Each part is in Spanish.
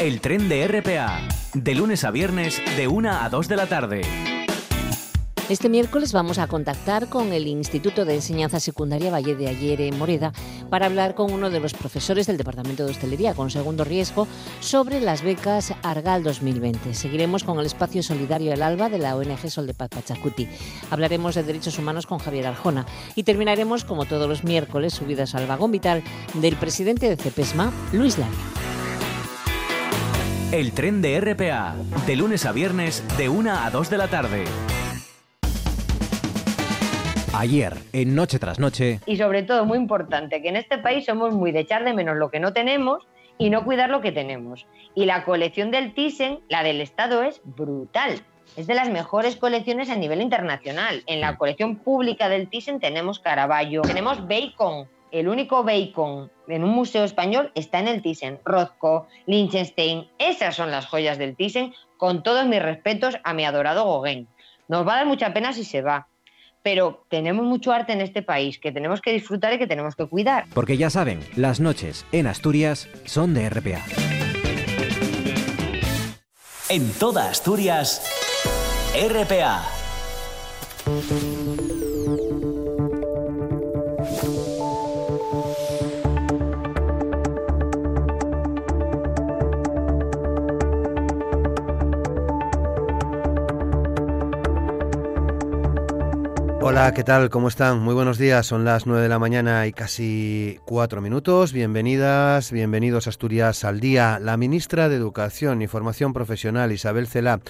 El tren de RPA, de lunes a viernes, de 1 a 2 de la tarde. Este miércoles vamos a contactar con el Instituto de Enseñanza Secundaria Valle de Ayer en Moreda para hablar con uno de los profesores del Departamento de Hostelería con segundo riesgo sobre las becas Argal 2020. Seguiremos con el espacio solidario El Alba de la ONG Sol de Paz Pachacuti. Hablaremos de derechos humanos con Javier Arjona y terminaremos, como todos los miércoles, subidas al vagón vital del presidente de CEPESMA, Luis Lara. El tren de RPA, de lunes a viernes, de 1 a 2 de la tarde. Ayer, en Noche tras Noche. Y sobre todo, muy importante, que en este país somos muy de echar de menos lo que no tenemos y no cuidar lo que tenemos. Y la colección del Thyssen, la del Estado, es brutal. Es de las mejores colecciones a nivel internacional. En la colección pública del Thyssen tenemos Caravaggio, tenemos Bacon. El único Bacon en un museo español está en el Thyssen. Rothko, Liechtenstein, esas son las joyas del Thyssen, con todos mis respetos a mi adorado Gauguin. Nos va a dar mucha pena si se va, pero tenemos mucho arte en este país que tenemos que disfrutar y que tenemos que cuidar. Porque ya saben, las noches en Asturias son de RPA. En toda Asturias, RPA. Hola, ¿qué tal? ¿Cómo están? Muy buenos días. Son las 9 de la mañana y casi cuatro minutos. Bienvenidas, bienvenidos a Asturias al Día. La ministra de Educación y Formación Profesional, Isabel Cela,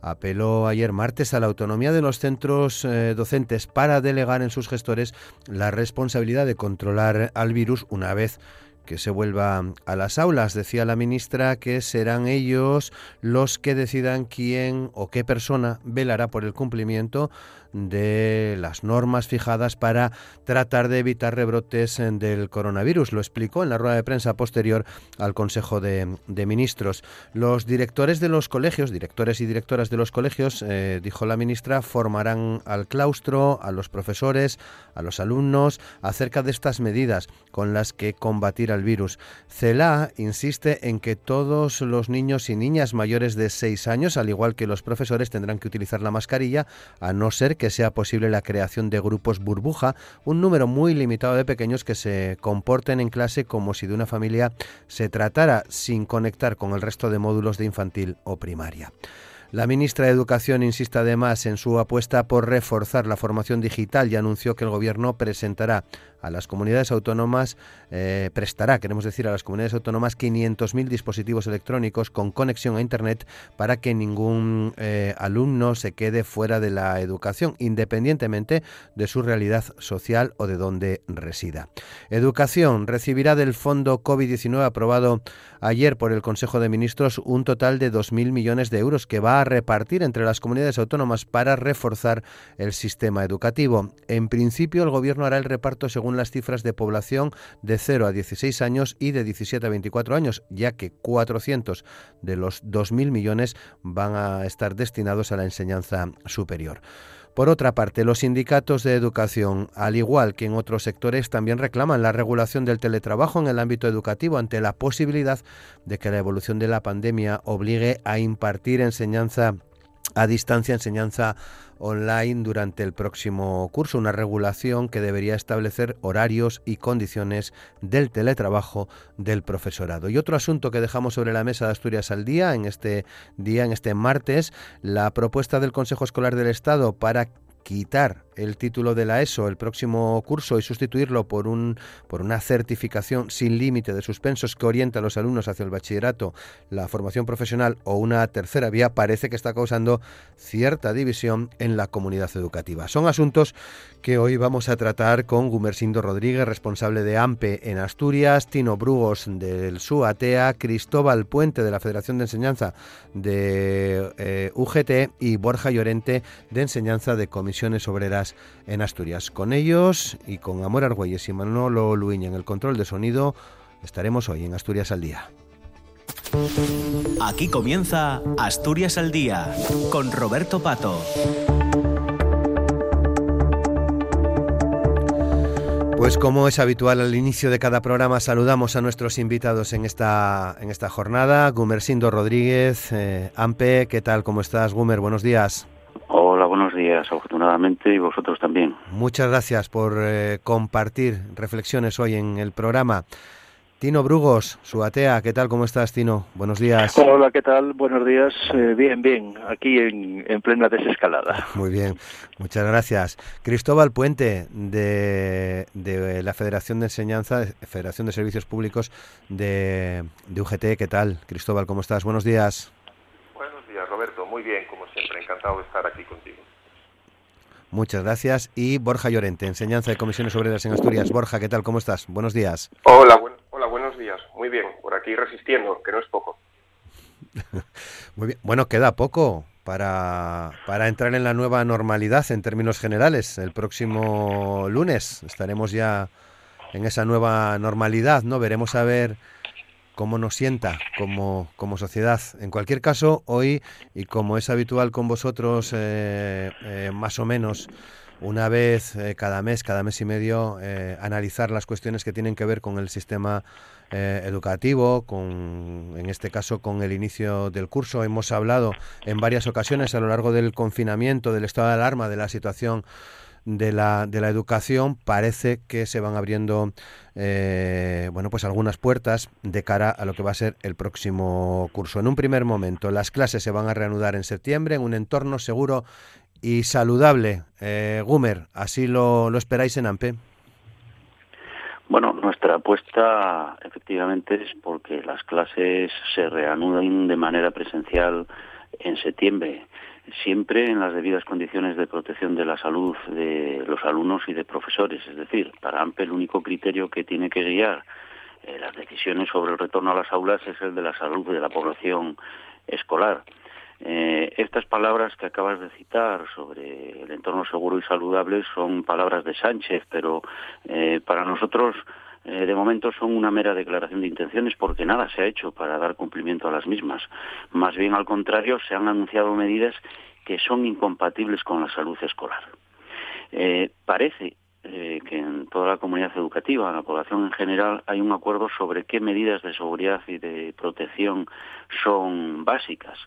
apeló ayer martes a la autonomía de los centros eh, docentes para delegar en sus gestores la responsabilidad de controlar al virus una vez que se vuelva a las aulas. Decía la ministra que serán ellos los que decidan quién o qué persona velará por el cumplimiento de las normas fijadas para tratar de evitar rebrotes eh, del coronavirus. Lo explicó en la rueda de prensa posterior al Consejo de, Ministros. Los directores de los colegios, directores y directoras de los colegios, eh, dijo la ministra, formarán al claustro, a los profesores, a los alumnos acerca de estas medidas con las que combatir al virus. CELA insiste en que todos los niños y niñas mayores de 6 años, al igual que los profesores, tendrán que utilizar la mascarilla, a no ser que que sea posible la creación de grupos burbuja, un número muy limitado de pequeños que se comporten en clase como si de una familia se tratara, sin conectar con el resto de módulos de infantil o primaria. La ministra de Educación insiste además en su apuesta por reforzar la formación digital y anunció que el Gobierno presentará a las comunidades autónomas, eh, prestará, queremos decir, a las comunidades autónomas 500.000 dispositivos electrónicos con conexión a Internet para que ningún eh, alumno se quede fuera de la educación, independientemente de su realidad social o de donde resida. Educación recibirá del Fondo COVID-19 aprobado ayer por el Consejo de Ministros un total de 2.000 millones de euros que va a repartir entre las comunidades autónomas para reforzar el sistema educativo. En principio, el Gobierno hará el reparto según las cifras de población de 0 a 16 años y de 17 a 24 años, ya que 400 de los 2.000 millones van a estar destinados a la enseñanza superior. Por otra parte, los sindicatos de educación, al igual que en otros sectores, también reclaman la regulación del teletrabajo en el ámbito educativo ante la posibilidad de que la evolución de la pandemia obligue a impartir enseñanza a distancia, enseñanza online durante el próximo curso, una regulación que debería establecer horarios y condiciones del teletrabajo del profesorado. Y otro asunto que dejamos sobre la mesa de Asturias al día en este día, en este martes, la propuesta del Consejo Escolar del Estado para quitar el título de la ESO el próximo curso y sustituirlo por, un, por una certificación sin límite de suspensos que orienta a los alumnos hacia el bachillerato, la formación profesional o una tercera vía parece que está causando cierta división en la comunidad educativa. Son asuntos que hoy vamos a tratar con Gumersindo Rodríguez, responsable de AMPE en Asturias, Tino Brugos del SUATEA, Cristóbal Puente de la Federación de Enseñanza de eh, UGT y Borja Llorente de Enseñanza de Comisiones Obreras en Asturias. Con ellos y con Amor Argüelles y Manolo Luiña en el control de sonido, estaremos hoy en Asturias al Día. Aquí comienza Asturias al Día con Roberto Pato. Pues como es habitual al inicio de cada programa, saludamos a nuestros invitados en esta, en esta jornada. Gumersindo Rodríguez, eh, AMPE, ¿qué tal? ¿Cómo estás, Gumer? Buenos días. Buenos días, afortunadamente, y vosotros también. Muchas gracias por eh, compartir reflexiones hoy en el programa. Tino Brugos, su atea, ¿qué tal? ¿Cómo estás, Tino? Buenos días. Hola, ¿qué tal? Buenos días. Eh, bien, bien, aquí en, plena desescalada. Muy bien, muchas gracias. Cristóbal Puente, de, la Federación de Enseñanza, Federación de Servicios Públicos de, de UGT, ¿qué tal? Cristóbal, ¿cómo estás? Buenos días. Buenos días, Roberto. Muy bien, como siempre, encantado de estar aquí contigo. Muchas gracias. Y Borja Llorente, Enseñanza de Comisiones Obreras en Asturias. Borja, ¿qué tal? ¿Cómo estás? Buenos días. Hola, hola buenos días. Muy bien, por aquí resistiendo, que no es poco. Muy bien. Bueno, queda poco para, para entrar en la nueva normalidad en términos generales. El próximo lunes estaremos ya en esa nueva normalidad, ¿no? Veremos a ver cómo nos sienta como, como sociedad. En cualquier caso, hoy, y como es habitual con vosotros, eh, eh, más o menos una vez eh, cada mes, cada mes y medio, analizar las cuestiones que tienen que ver con el sistema educativo, con, en este caso con el inicio del curso. Hemos hablado en varias ocasiones a lo largo del confinamiento, del estado de alarma, de la situación de la, de la educación parece que se van abriendo eh, bueno pues algunas puertas de cara a lo que va a ser el próximo curso. En un primer momento las clases se van a reanudar en septiembre en un entorno seguro y saludable. Eh, Gumer, ¿así lo, lo esperáis en AMPE? Bueno, nuestra apuesta efectivamente es porque las clases se reanuden de manera presencial en septiembre siempre en las debidas condiciones de protección de la salud de los alumnos y de profesores. Es decir, para AMPE el único criterio que tiene que guiar eh, las decisiones sobre el retorno a las aulas es el de la salud de la población escolar. Eh, estas palabras que acabas de citar sobre el entorno seguro y saludable son palabras de Sánchez, pero eh, para nosotros eh, de momento son una mera declaración de intenciones porque nada se ha hecho para dar cumplimiento a las mismas. Más bien al contrario, se han anunciado medidas que son incompatibles con la salud escolar. Eh, parece eh, que en toda la comunidad educativa, en la población en general, hay un acuerdo sobre qué medidas de seguridad y de protección son básicas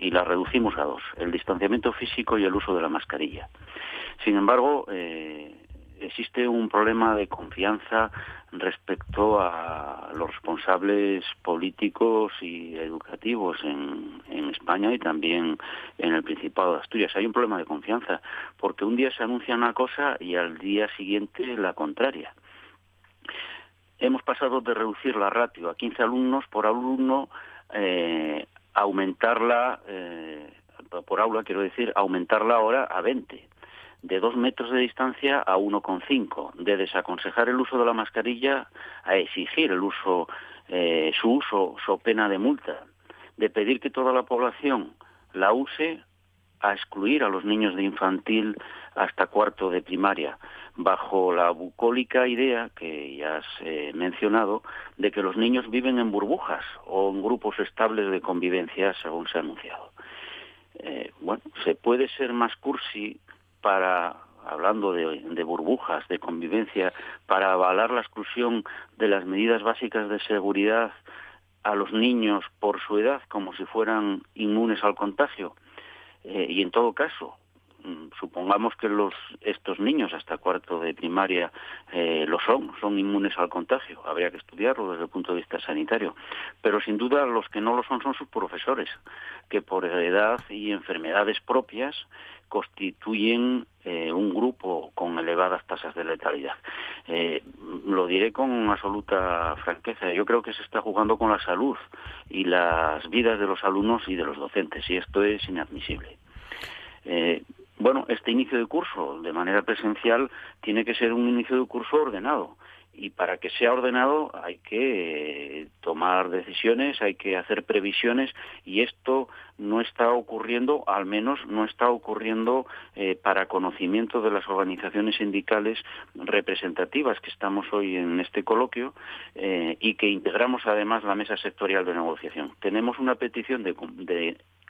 y las reducimos a dos, el distanciamiento físico y el uso de la mascarilla. Sin embargo, existe un problema de confianza respecto a los responsables políticos y educativos en, España y también en el Principado de Asturias. Hay un problema de confianza porque un día se anuncia una cosa y al día siguiente la contraria. Hemos pasado de reducir la ratio a 15 alumnos por alumno eh, aumentarla eh, por aula, quiero decir, aumentarla ahora a 20 de dos metros de distancia a 1,5, de desaconsejar el uso de la mascarilla a exigir el uso, eh, su uso, so pena de multa, de pedir que toda la población la use a excluir a los niños de infantil hasta cuarto de primaria, bajo la bucólica idea que ya has eh, mencionado de que los niños viven en burbujas o en grupos estables de convivencia, según se ha anunciado. Eh, bueno, se puede ser más cursi para hablando de, burbujas, de convivencia, para avalar la exclusión de las medidas básicas de seguridad a los niños por su edad como si fueran inmunes al contagio. Eh, y en todo caso, supongamos que estos niños hasta cuarto de primaria eh, lo son, son inmunes al contagio. Habría que estudiarlo desde el punto de vista sanitario. Pero sin duda los que no lo son son sus profesores, que por edad y enfermedades propias constituyen eh, un grupo con elevadas tasas de letalidad. Eh, lo diré con absoluta franqueza. Yo creo que se está jugando con la salud y las vidas de los alumnos y de los docentes, y esto es inadmisible. Bueno, este inicio de curso de manera presencial tiene que ser un inicio de curso ordenado y para que sea ordenado hay que eh, tomar decisiones, hay que hacer previsiones y esto no está ocurriendo, al menos no está ocurriendo eh, para conocimiento de las organizaciones sindicales representativas que estamos hoy en este coloquio eh, y que integramos además la mesa sectorial de negociación. Tenemos una petición de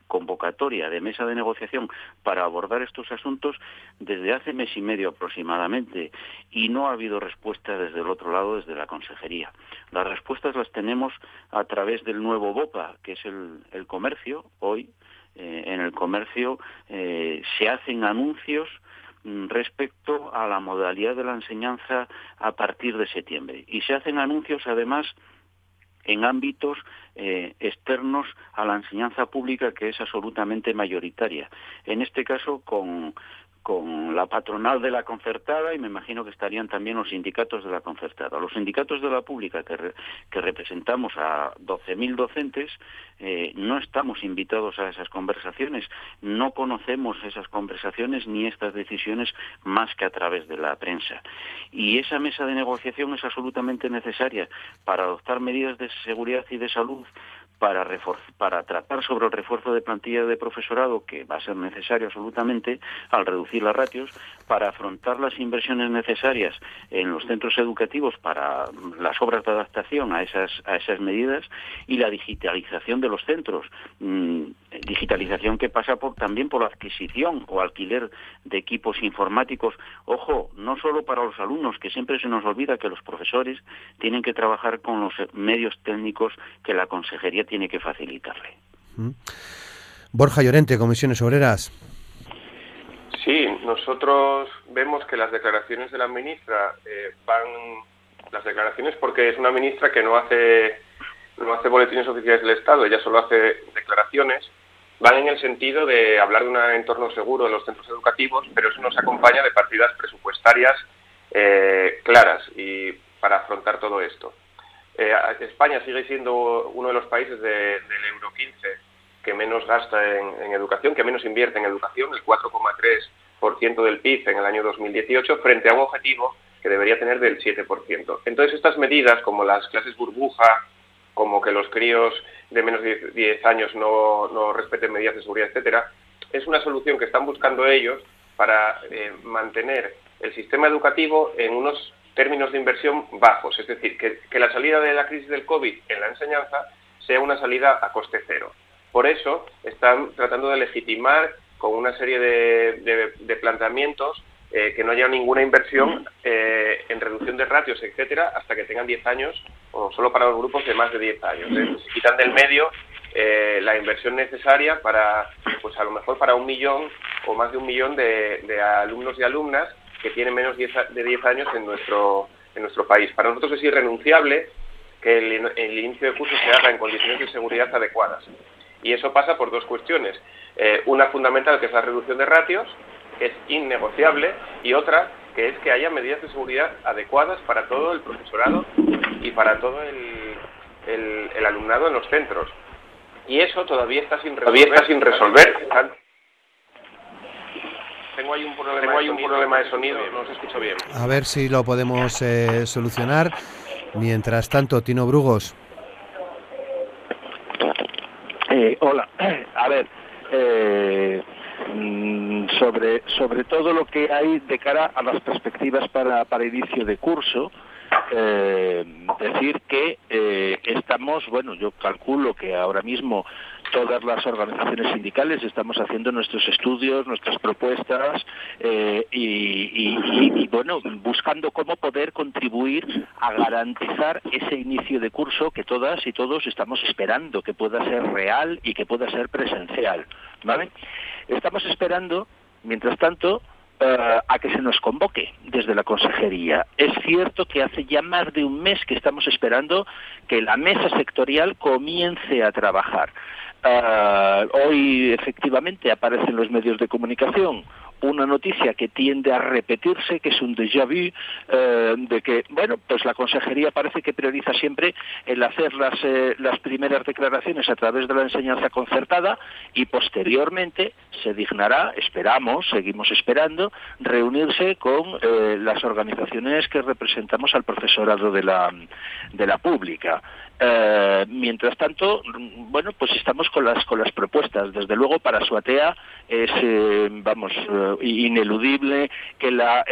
convocatoria de mesa de negociación para abordar estos asuntos desde hace mes y medio aproximadamente y no ha habido respuesta desde el otro lado, desde la consejería. Las respuestas las tenemos a través del nuevo BOPA, que es el, comercio. Hoy, eh, en el comercio, eh, se hacen anuncios mm, respecto a la modalidad de la enseñanza a partir de septiembre. Y se hacen anuncios, además, en ámbitos eh, externos a la enseñanza pública que es absolutamente mayoritaria. En este caso, con, con la patronal de la concertada y me imagino que estarían también los sindicatos de la concertada. Los sindicatos de la pública que, representamos a 12.000 docentes eh, no estamos invitados a esas conversaciones, no conocemos esas conversaciones ni estas decisiones más que a través de la prensa. Y esa mesa de negociación es absolutamente necesaria para adoptar medidas de seguridad y de salud para, para tratar sobre el refuerzo de plantilla de profesorado, que va a ser necesario absolutamente al reducir las ratios, para afrontar las inversiones necesarias en los centros educativos para las obras de adaptación a esas, a esas medidas y la digitalización de los centros. Mm, digitalización que pasa por, también por la adquisición o alquiler de equipos informáticos. Ojo, no solo para los alumnos, que siempre se nos olvida que los profesores tienen que trabajar con los medios técnicos que la consejería tiene que facilitarle. Mm. Borja Llorente, Comisiones Obreras. Sí, nosotros vemos que las declaraciones de la ministra eh, van las declaraciones porque es una ministra que no hace no hace boletines oficiales del Estado, ella solo hace declaraciones, van en el sentido de hablar de un entorno seguro de los centros educativos, pero eso nos acompaña de partidas presupuestarias eh, claras y para afrontar todo esto. Eh, España sigue siendo uno de los países del Euro 15 que menos gasta en, educación, que menos invierte en educación, el 4,3% del PIB en el año 2018, frente a un objetivo que debería tener del 7%. Entonces, estas medidas, como las clases burbuja, como que los críos de menos de 10 años no, no respeten medidas de seguridad, etcétera, es una solución que están buscando ellos para eh, mantener el sistema educativo en unos términos de inversión bajos, es decir, que, que, la salida de la crisis del COVID en la enseñanza sea una salida a coste cero. Por eso están tratando de legitimar con una serie de, de, planteamientos eh, que no haya ninguna inversión eh, en reducción de ratios, etcétera, hasta que tengan 10 años, o solo para los grupos de más de 10 años. Se quitan del medio eh, la inversión necesaria para, pues a lo mejor para un millón o más de un millón de, de alumnos y alumnas que tienen menos de 10 años en nuestro, en nuestro país. Para nosotros es irrenunciable que el, inicio de curso se haga en condiciones de seguridad adecuadas. Y eso pasa por dos cuestiones. Eh, una fundamental, que es la reducción de ratios, que es innegociable, y otra, que es que haya medidas de seguridad adecuadas para todo el profesorado y para todo el, el, alumnado en los centros. Y eso todavía está sin resolver. Todavía está sin resolver. Tengo ahí un problema, de, sonido, no se escucha bien. A ver si lo podemos eh, solucionar. Mientras tanto, Tino Brugos. Eh, hola, a ver, eh, sobre, sobre todo lo que hay de cara a las perspectivas para, para inicio de curso, eh, decir que eh, estamos, bueno, yo calculo que ahora mismo todas las organizaciones sindicales estamos haciendo nuestros estudios, nuestras propuestas eh, y, bueno, buscando cómo poder contribuir a garantizar ese inicio de curso que todas y todos estamos esperando, que pueda ser real y que pueda ser presencial, Estamos esperando, mientras tanto, eh, a que se nos convoque desde la consejería. Es cierto que hace ya más de un mes que estamos esperando que la mesa sectorial comience a trabajar. Eh, hoy efectivamente aparecen los medios de comunicación una noticia que tiende a repetirse, que es un déjà vu, eh, de que, bueno, pues la consejería parece que prioriza siempre el hacer las, eh, las primeras declaraciones a través de la enseñanza concertada y posteriormente se dignará, esperamos, seguimos esperando, reunirse con eh, las organizaciones que representamos al profesorado de la, de la pública. Eh, mientras tanto, bueno, pues estamos con las con las propuestas. Desde luego, para Suatea es, eh, vamos, eh, ineludible que la,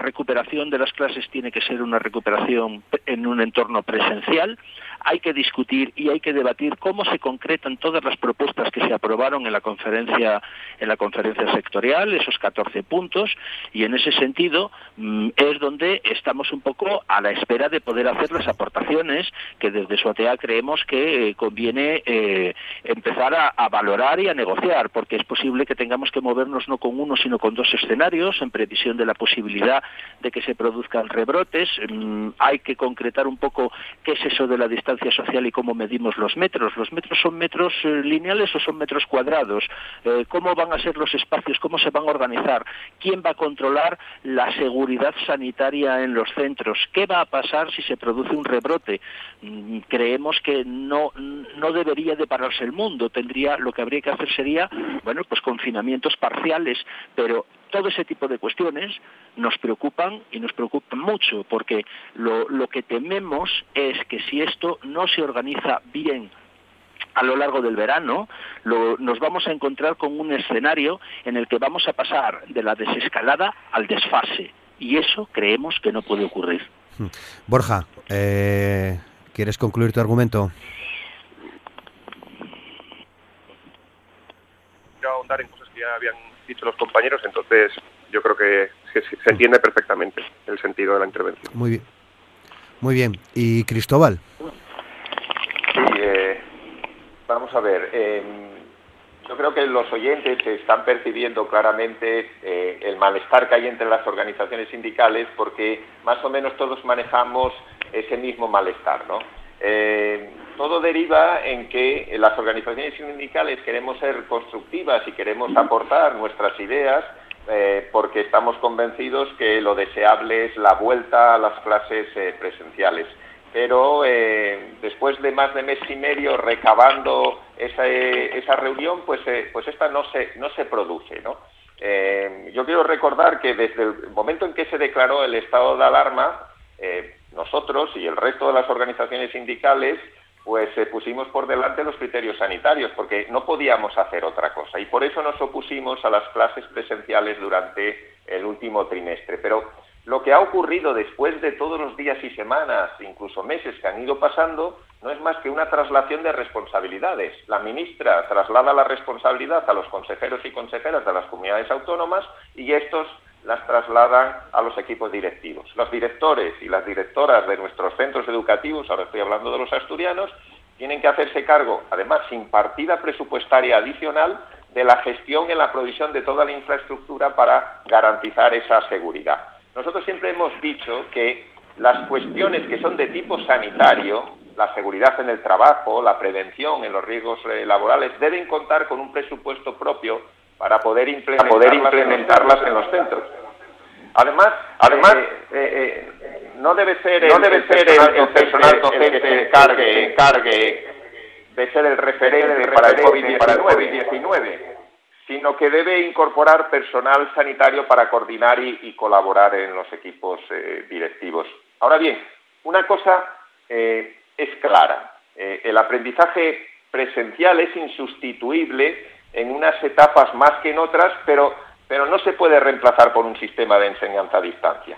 recuperación de las clases tiene que ser una recuperación en un entorno presencial hay que discutir y hay que debatir cómo se concretan todas las propuestas que se aprobaron en la conferencia en la conferencia sectorial, esos 14 puntos, y en ese sentido mm, es donde estamos un poco a la espera de poder hacer las aportaciones que desde SUATEA creemos que eh, conviene eh, empezar a, valorar y a negociar, porque es posible que tengamos que movernos no con uno, sino con dos escenarios, en previsión de la posibilidad de que se produzcan rebrotes. Mm, hay que concretar un poco qué es eso de la distancia social y cómo medimos los metros. ¿Los metros son metros eh, lineales o son metros cuadrados? ¿Cómo van a ser los espacios? ¿Cómo se van a organizar? ¿Quién va a controlar la seguridad sanitaria en los centros? ¿Qué va a pasar si se produce un rebrote? Creemos que no, no debería de pararse el mundo. Tendría, lo que habría que hacer sería, bueno, pues confinamientos parciales, pero todo ese tipo de cuestiones nos preocupan y nos preocupan mucho, porque lo, que tememos es que si esto no se organiza bien a lo largo del verano, nos vamos a encontrar con un escenario en el que vamos a pasar de la desescalada al desfase. Y eso creemos que no puede ocurrir. Borja, eh, ¿quieres concluir tu argumento? Quiero ahondar en cosas que ya habían dicho los compañeros, entonces yo creo que, se entiende perfectamente el sentido de la intervención. Muy bien. Muy bien. ¿Y Cristóbal? Sí, eh, vamos a ver. Em, yo creo que los oyentes están percibiendo claramente eh, el malestar que hay entre las organizaciones sindicales porque más o menos todos manejamos ese mismo malestar, ¿no? Eh, todo deriva en que las organizaciones sindicales queremos ser constructivas y queremos aportar nuestras ideas eh, porque estamos convencidos que lo deseable es la vuelta a las clases eh, presenciales. Pero después de más de mes y medio recabando esa, esa reunión, pues, pues esta no se, no se produce. ¿no? yo quiero recordar que desde el momento en que se declaró el estado de alarma, nosotros y el resto de las organizaciones sindicales pues eh, pusimos por delante los criterios sanitarios, porque no podíamos hacer otra cosa. Y por eso nos opusimos a las clases presenciales durante el último trimestre. Pero lo que ha ocurrido después de todos los días y semanas, incluso meses que han ido pasando, no es más que una traslación de responsabilidades. La ministra traslada la responsabilidad a los consejeros y consejeras de las comunidades autónomas y estos las trasladan a los equipos directivos. Los directores y las directoras de nuestros centros educativos, ahora estoy hablando de los asturianos, tienen que hacerse cargo, además sin partida presupuestaria adicional, de la gestión y la provisión de toda la infraestructura para garantizar esa seguridad. Nosotros siempre hemos dicho que las cuestiones que son de tipo sanitario, la seguridad en el trabajo, la prevención en los riesgos eh, laborales, deben contar con un presupuesto propio para poder implementarlas, poder implementarlas en los centros. Además, además eh, eh, eh, no debe ser el, ser el, personal docente que se encargue, encargue de ser el referente para el COVID-19, sino que debe incorporar personal sanitario para coordinar y, colaborar en los equipos directivos. Ahora bien, una cosa es clara, el aprendizaje presencial es insustituible en unas etapas más que en otras, pero, pero no se puede reemplazar por un sistema de enseñanza a distancia.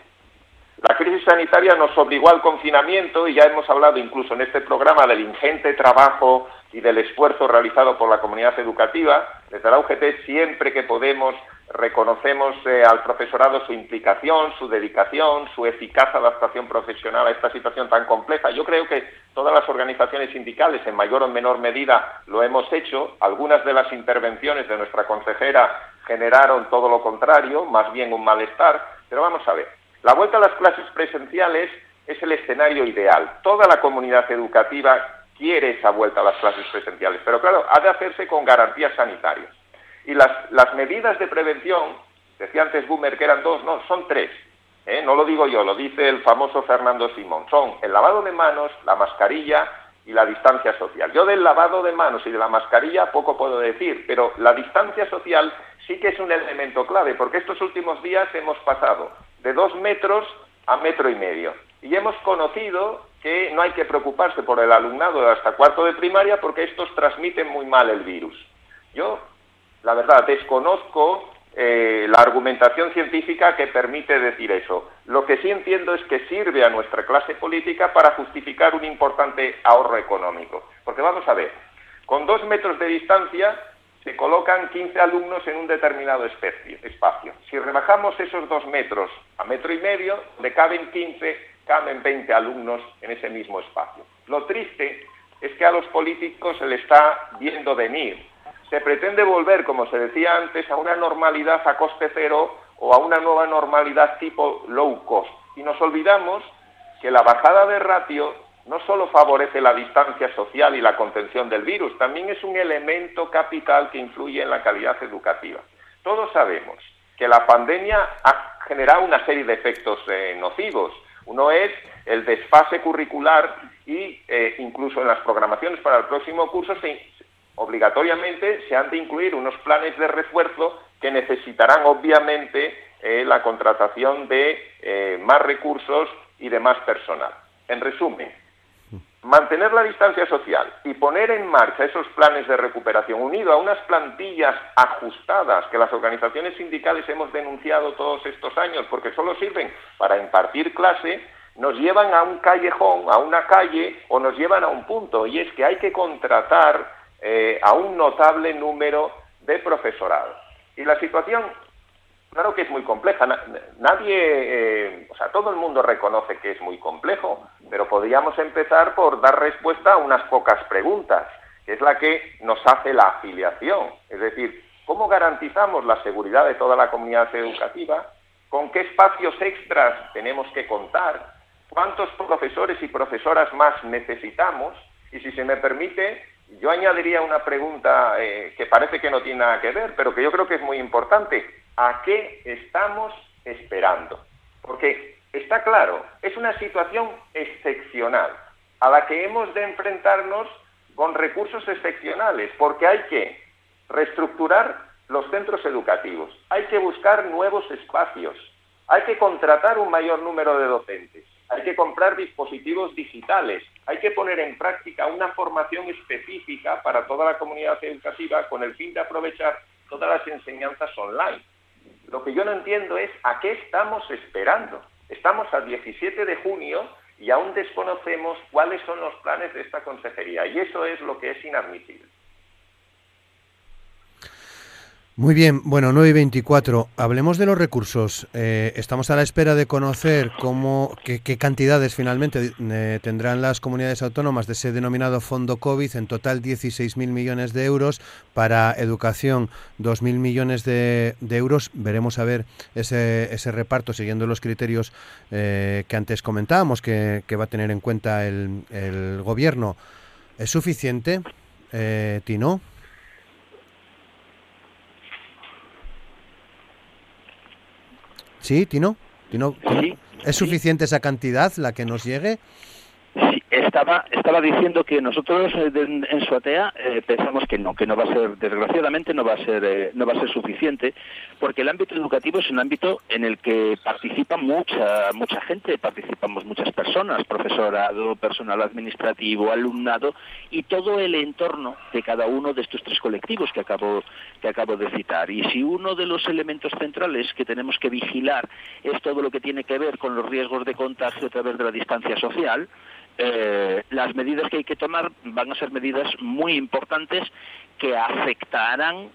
La crisis sanitaria nos obligó al confinamiento y ya hemos hablado incluso en este programa del ingente trabajo y del esfuerzo realizado por la comunidad educativa. Desde la UGT siempre que podemos reconocemos eh, al profesorado su implicación, su dedicación, su eficaz adaptación profesional a esta situación tan compleja. Yo creo que todas las organizaciones sindicales, en mayor o menor medida, lo hemos hecho. Algunas de las intervenciones de nuestra consejera generaron todo lo contrario, más bien un malestar. Pero vamos a ver, la vuelta a las clases presenciales es el escenario ideal. Toda la comunidad educativa quiere esa vuelta a las clases presenciales, pero claro, ha de hacerse con garantías sanitarias. Y las, las medidas de prevención, decía antes Boomer que eran dos, no, son tres. ¿eh? No lo digo yo, lo dice el famoso Fernando Simón. Son el lavado de manos, la mascarilla y la distancia social. Yo del lavado de manos y de la mascarilla poco puedo decir, pero la distancia social sí que es un elemento clave, porque estos últimos días hemos pasado de dos metros a metro y medio. Y hemos conocido que no hay que preocuparse por el alumnado hasta cuarto de primaria porque estos transmiten muy mal el virus. Yo, la verdad, desconozco eh, la argumentación científica que permite decir eso. Lo que sí entiendo es que sirve a nuestra clase política para justificar un importante ahorro económico. Porque vamos a ver, con dos metros de distancia se colocan 15 alumnos en un determinado espacio. Si rebajamos esos dos metros a metro y medio, de caben 15, caben 20 alumnos en ese mismo espacio. Lo triste es que a los políticos se les está viendo venir se pretende volver, como se decía antes, a una normalidad a coste cero o a una nueva normalidad tipo low cost. Y nos olvidamos que la bajada de ratio no solo favorece la distancia social y la contención del virus, también es un elemento capital que influye en la calidad educativa. Todos sabemos que la pandemia ha generado una serie de efectos eh, nocivos. Uno es el desfase curricular y eh, incluso en las programaciones para el próximo curso se, obligatoriamente se han de incluir unos planes de refuerzo que necesitarán obviamente eh, la contratación de eh, más recursos y de más personal. En resumen, mantener la distancia social y poner en marcha esos planes de recuperación unido a unas plantillas ajustadas que las organizaciones sindicales hemos denunciado todos estos años porque solo sirven para impartir clase, nos llevan a un callejón, a una calle o nos llevan a un punto y es que hay que contratar eh, a un notable número de profesorado. Y la situación, claro que es muy compleja. Nadie, eh, o sea, todo el mundo reconoce que es muy complejo, pero podríamos empezar por dar respuesta a unas pocas preguntas, que es la que nos hace la afiliación. Es decir, ¿cómo garantizamos la seguridad de toda la comunidad educativa? ¿Con qué espacios extras tenemos que contar? ¿Cuántos profesores y profesoras más necesitamos? Y si se me permite, yo añadiría una pregunta eh, que parece que no tiene nada que ver, pero que yo creo que es muy importante. ¿A qué estamos esperando? Porque está claro, es una situación excepcional a la que hemos de enfrentarnos con recursos excepcionales, porque hay que reestructurar los centros educativos, hay que buscar nuevos espacios, hay que contratar un mayor número de docentes, hay que comprar dispositivos digitales, hay que poner en práctica una formación específica para toda la comunidad educativa con el fin de aprovechar todas las enseñanzas online. Lo que yo no entiendo es a qué estamos esperando. Estamos al 17 de junio y aún desconocemos cuáles son los planes de esta consejería y eso es lo que es inadmisible. Muy bien, bueno, 9 y 24. Hablemos de los recursos. Eh, estamos a la espera de conocer cómo, qué, cantidades finalmente eh, tendrán las comunidades autónomas de ese denominado fondo COVID. En total, 16.000 millones de euros. Para educación, 2.000 millones de, euros. Veremos a ver ese, ese reparto siguiendo los criterios eh, que antes comentábamos que, va a tener en cuenta el, el gobierno. ¿Es suficiente, Tino? Sí, Tino. Tino, ¿Es suficiente esa cantidad la que nos llegue? Estaba, estaba diciendo que nosotros eh, en, Suatea eh, pensamos que no, que no va a ser, desgraciadamente no va a ser, eh, no va a ser suficiente, porque el ámbito educativo es un ámbito en el que participa mucha, mucha gente, participamos muchas personas, profesorado, personal administrativo, alumnado y todo el entorno de cada uno de estos tres colectivos que acabo, que acabo de citar. Y si uno de los elementos centrales que tenemos que vigilar es todo lo que tiene que ver con los riesgos de contagio a través de la distancia social, eh, las medidas que hay que tomar van a ser medidas muy importantes que afectarán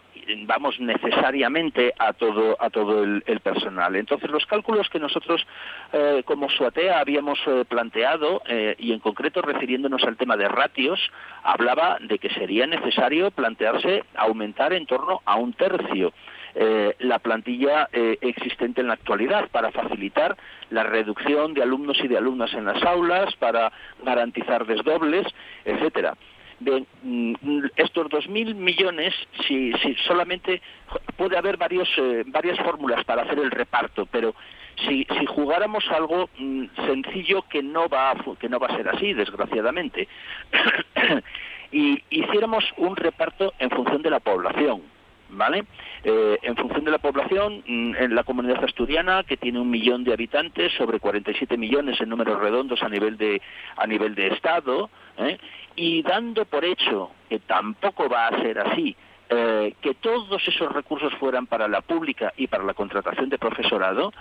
vamos necesariamente a todo a todo el, personal. Entonces los cálculos que nosotros eh, como SUATEA habíamos eh, planteado y en concreto refiriéndonos al tema de ratios hablaba de que sería necesario plantearse aumentar en torno a un tercio eh, la plantilla eh, existente en la actualidad para facilitar la reducción de alumnos y de alumnas en las aulas, para garantizar desdobles, etcétera. Bien, mm, estos 2.000 millones, si, si, solamente puede haber varios, eh, varias fórmulas para hacer el reparto, pero si, si jugáramos algo mm, sencillo que no va que no va a ser así, desgraciadamente, y hiciéramos un reparto en función de la población, ¿vale? Eh, en función de la población, mm, en la comunidad asturiana, que tiene un millón de habitantes, sobre 47 millones en números redondos a nivel de, a nivel de Estado, ¿eh? y dando por hecho que tampoco va a ser así, eh, que todos esos recursos fueran para la pública y para la contratación de profesorado,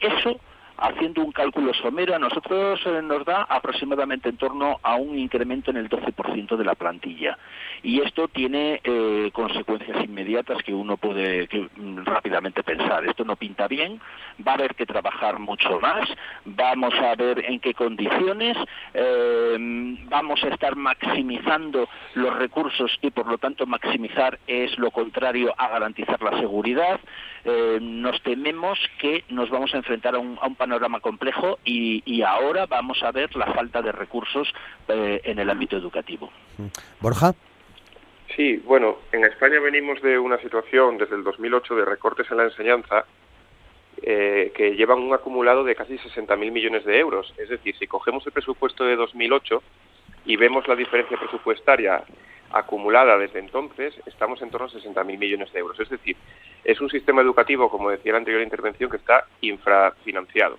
eso haciendo un cálculo somero, a nosotros eh, nos da aproximadamente en torno a un incremento en el 12% de la plantilla. Y esto tiene eh, consecuencias inmediatas que uno puede mm, rápidamente pensar. Esto no pinta bien, va a haber que trabajar mucho más, vamos a ver en qué condiciones, eh, vamos a estar maximizando los recursos y por lo tanto maximizar es lo contrario a garantizar la seguridad. nos tememos que nos vamos a enfrentar a un, a un panorama complejo y, ahora vamos a ver la falta de recursos eh, en el ámbito educativo. Borja. Sí, bueno, en España venimos de una situación desde el 2008 de recortes en la enseñanza eh, que llevan un acumulado de casi 60.000 millones de euros. Es decir, si cogemos el presupuesto de 2008 y vemos la diferencia presupuestaria acumulada desde entonces, estamos en torno a 60.000 millones de euros. Es decir, es un sistema educativo, como decía la anterior intervención, que está infrafinanciado.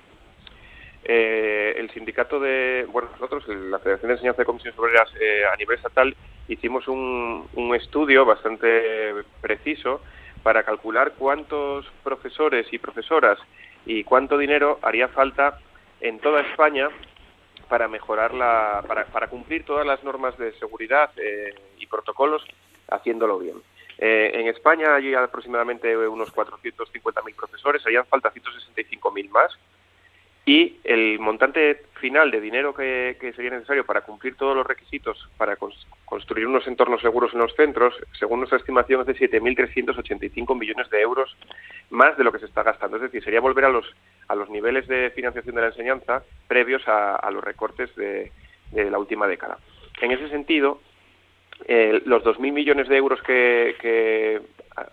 Eh, el sindicato de, bueno, nosotros, la Federación de Enseñanza de Comisiones Obreras eh, a nivel estatal, hicimos un, un estudio bastante preciso para calcular cuántos profesores y profesoras y cuánto dinero haría falta en toda España para mejorar la, para, para cumplir todas las normas de seguridad eh, y protocolos haciéndolo bien. Eh, en España hay aproximadamente unos 450.000 profesores, harían falta 165.000 más y el montante final de dinero que, sería necesario para cumplir todos los requisitos para construir unos entornos seguros en los centros, según nuestra estimación, es de 7.385 millones de euros más de lo que se está gastando. Es decir, sería volver a los, a los niveles de financiación de la enseñanza previos a, los recortes de, la última década. En ese sentido, eh, los 2.000 millones de euros que,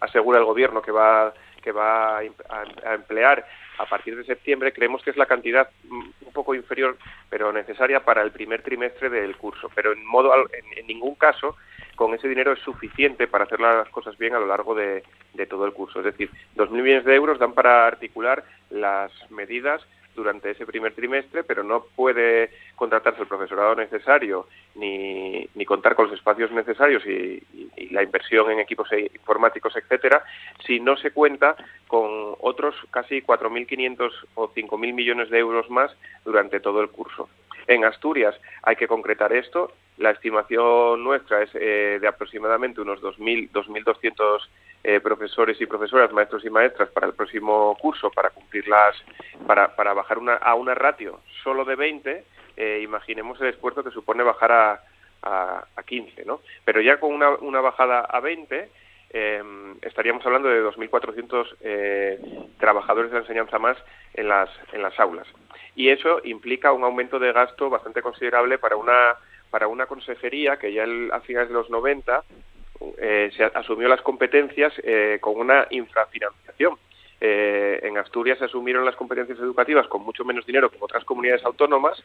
asegura el Gobierno que va, que va a emplear a partir de septiembre creemos que es la cantidad un poco inferior, pero necesaria para el primer trimestre del curso. Pero en, modo, en, ningún caso con ese dinero es suficiente para hacer las cosas bien a lo largo de, de todo el curso. Es decir, 2.000 millones de euros dan para articular las medidas durante ese primer trimestre, pero no puede contratarse el profesorado necesario ni, ni contar con los espacios necesarios y, la inversión en equipos e informáticos, etcétera, si no se cuenta con otros casi 4.500 o 5.000 millones de euros más durante todo el curso. En Asturias hay que concretar esto. La estimación nuestra es eh, de aproximadamente unos 2.000, 2.200 eh, profesores y profesoras, maestros y maestras para el próximo curso para cumplir las, para, para bajar una, a una ratio solo de 20, eh, imaginemos el esfuerzo que supone bajar a, a, a 15, ¿no? Pero ya con una, una bajada a 20 em, estaríamos hablando de 2.400 eh, trabajadores de enseñanza más en las, en las aulas. Y eso implica un aumento de gasto bastante considerable para una, para una consejería que ya a finales de los 90 eh, se asumió las competencias eh, con una infrafinanciación. Eh, en Asturias se asumieron las competencias educativas con mucho menos dinero que en otras comunidades autónomas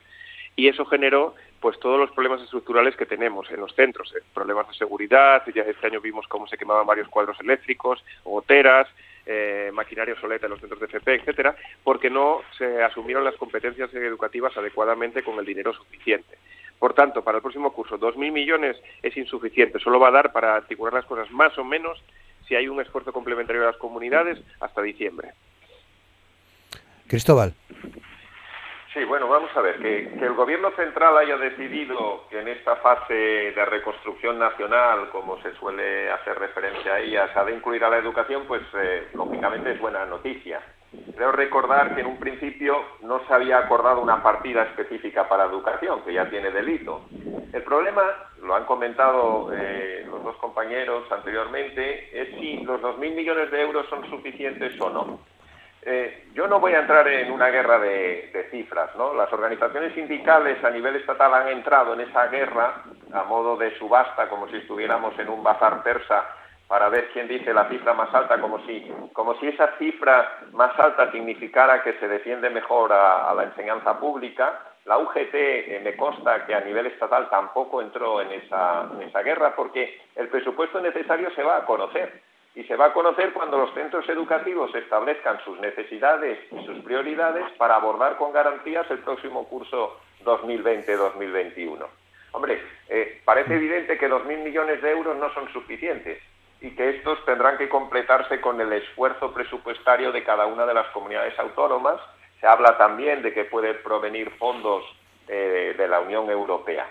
y eso generó pues todos los problemas estructurales que tenemos en los centros, problemas de seguridad, ya este año vimos cómo se quemaban varios cuadros eléctricos, goteras, maquinaria obsoleta en los centros de FP, etcétera, porque no se asumieron las competencias educativas adecuadamente con el dinero suficiente. Por tanto, para el próximo curso, 2.000 millones es insuficiente, solo va a dar para articular las cosas más o menos si hay un esfuerzo complementario de las comunidades hasta diciembre. Cristóbal. Sí, bueno, vamos a ver, que, el Gobierno central haya decidido que en esta fase de reconstrucción nacional, como se suele hacer referencia a ella, se ha de incluir a la educación, pues eh, lógicamente es buena noticia. Creo recordar que en un principio no se había acordado una partida específica para educación, que ya tiene delito. El problema, lo han comentado eh, los dos compañeros anteriormente, es si los 2.000 millones de euros son suficientes o no. Eh, yo no voy a entrar en una guerra de, de, cifras, ¿no? Las organizaciones sindicales a nivel estatal han entrado en esa guerra a modo de subasta, como si estuviéramos en un bazar persa para ver quién dice la cifra más alta, como si, como si esa cifra más alta significara que se defiende mejor a, la enseñanza pública. La UGT eh, me consta que a nivel estatal tampoco entró en esa, en esa guerra porque el presupuesto necesario se va a conocer. y se va a conocer cuando los centros educativos establezcan sus necesidades y sus prioridades para abordar con garantías el próximo curso 2020-2021. Hombre, eh, parece evidente que 2.000 millones de euros no son suficientes y que estos tendrán que completarse con el esfuerzo presupuestario de cada una de las comunidades autónomas. Se habla también de que puede provenir fondos eh, de la Unión Europea.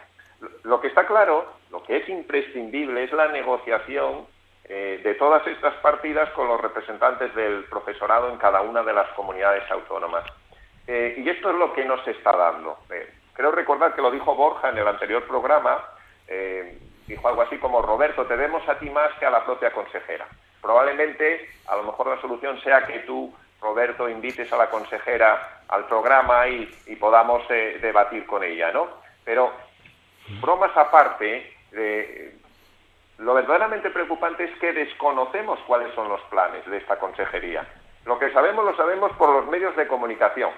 Lo que está claro, lo que es imprescindible es la negociación eh, de todas estas partidas con los representantes del profesorado en cada una de las comunidades autónomas. Eh, y esto es lo que nos está dando. Creo recordar que lo dijo Borja en el anterior programa, dijo algo así como, Roberto, te demos a ti más que a la propia consejera. Probablemente, a lo mejor la solución sea que tú, Roberto, invites a la consejera al programa y, podamos debatir con ella, ¿no? Pero, bromas aparte, lo verdaderamente preocupante es que desconocemos cuáles son los planes de esta consejería. Lo que sabemos lo sabemos por los medios de comunicación.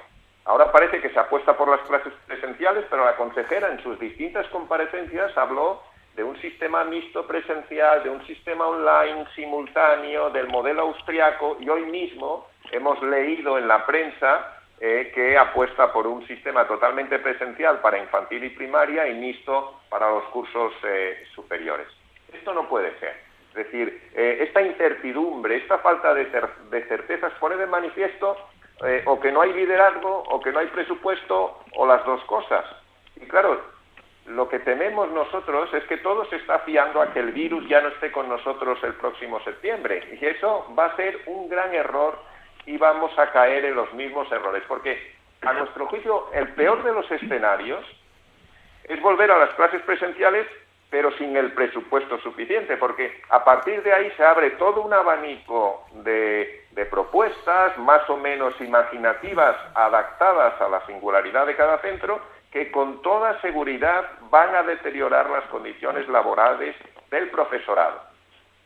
Ahora parece que se apuesta por las clases presenciales, pero la consejera en sus distintas comparecencias habló de un sistema mixto presencial, de un sistema online simultáneo, del modelo austriaco y hoy mismo hemos leído en la prensa eh, que apuesta por un sistema totalmente presencial para infantil y primaria y mixto para los cursos eh, superiores. Esto no puede ser. Es decir, eh, esta incertidumbre, esta falta de, certezas pone de manifiesto eh, o que no hay liderazgo, o que no hay presupuesto, o las dos cosas. Y claro, lo que tememos nosotros es que todo se está fiando a que el virus ya no esté con nosotros el próximo septiembre. Y eso va a ser un gran error y vamos a caer en los mismos errores. Porque, a nuestro juicio, el peor de los escenarios es volver a las clases presenciales pero sin el presupuesto suficiente, porque a partir de ahí se abre todo un abanico de, propuestas más o menos imaginativas, adaptadas a la singularidad de cada centro, que con toda seguridad van a deteriorar las condiciones laborales del profesorado.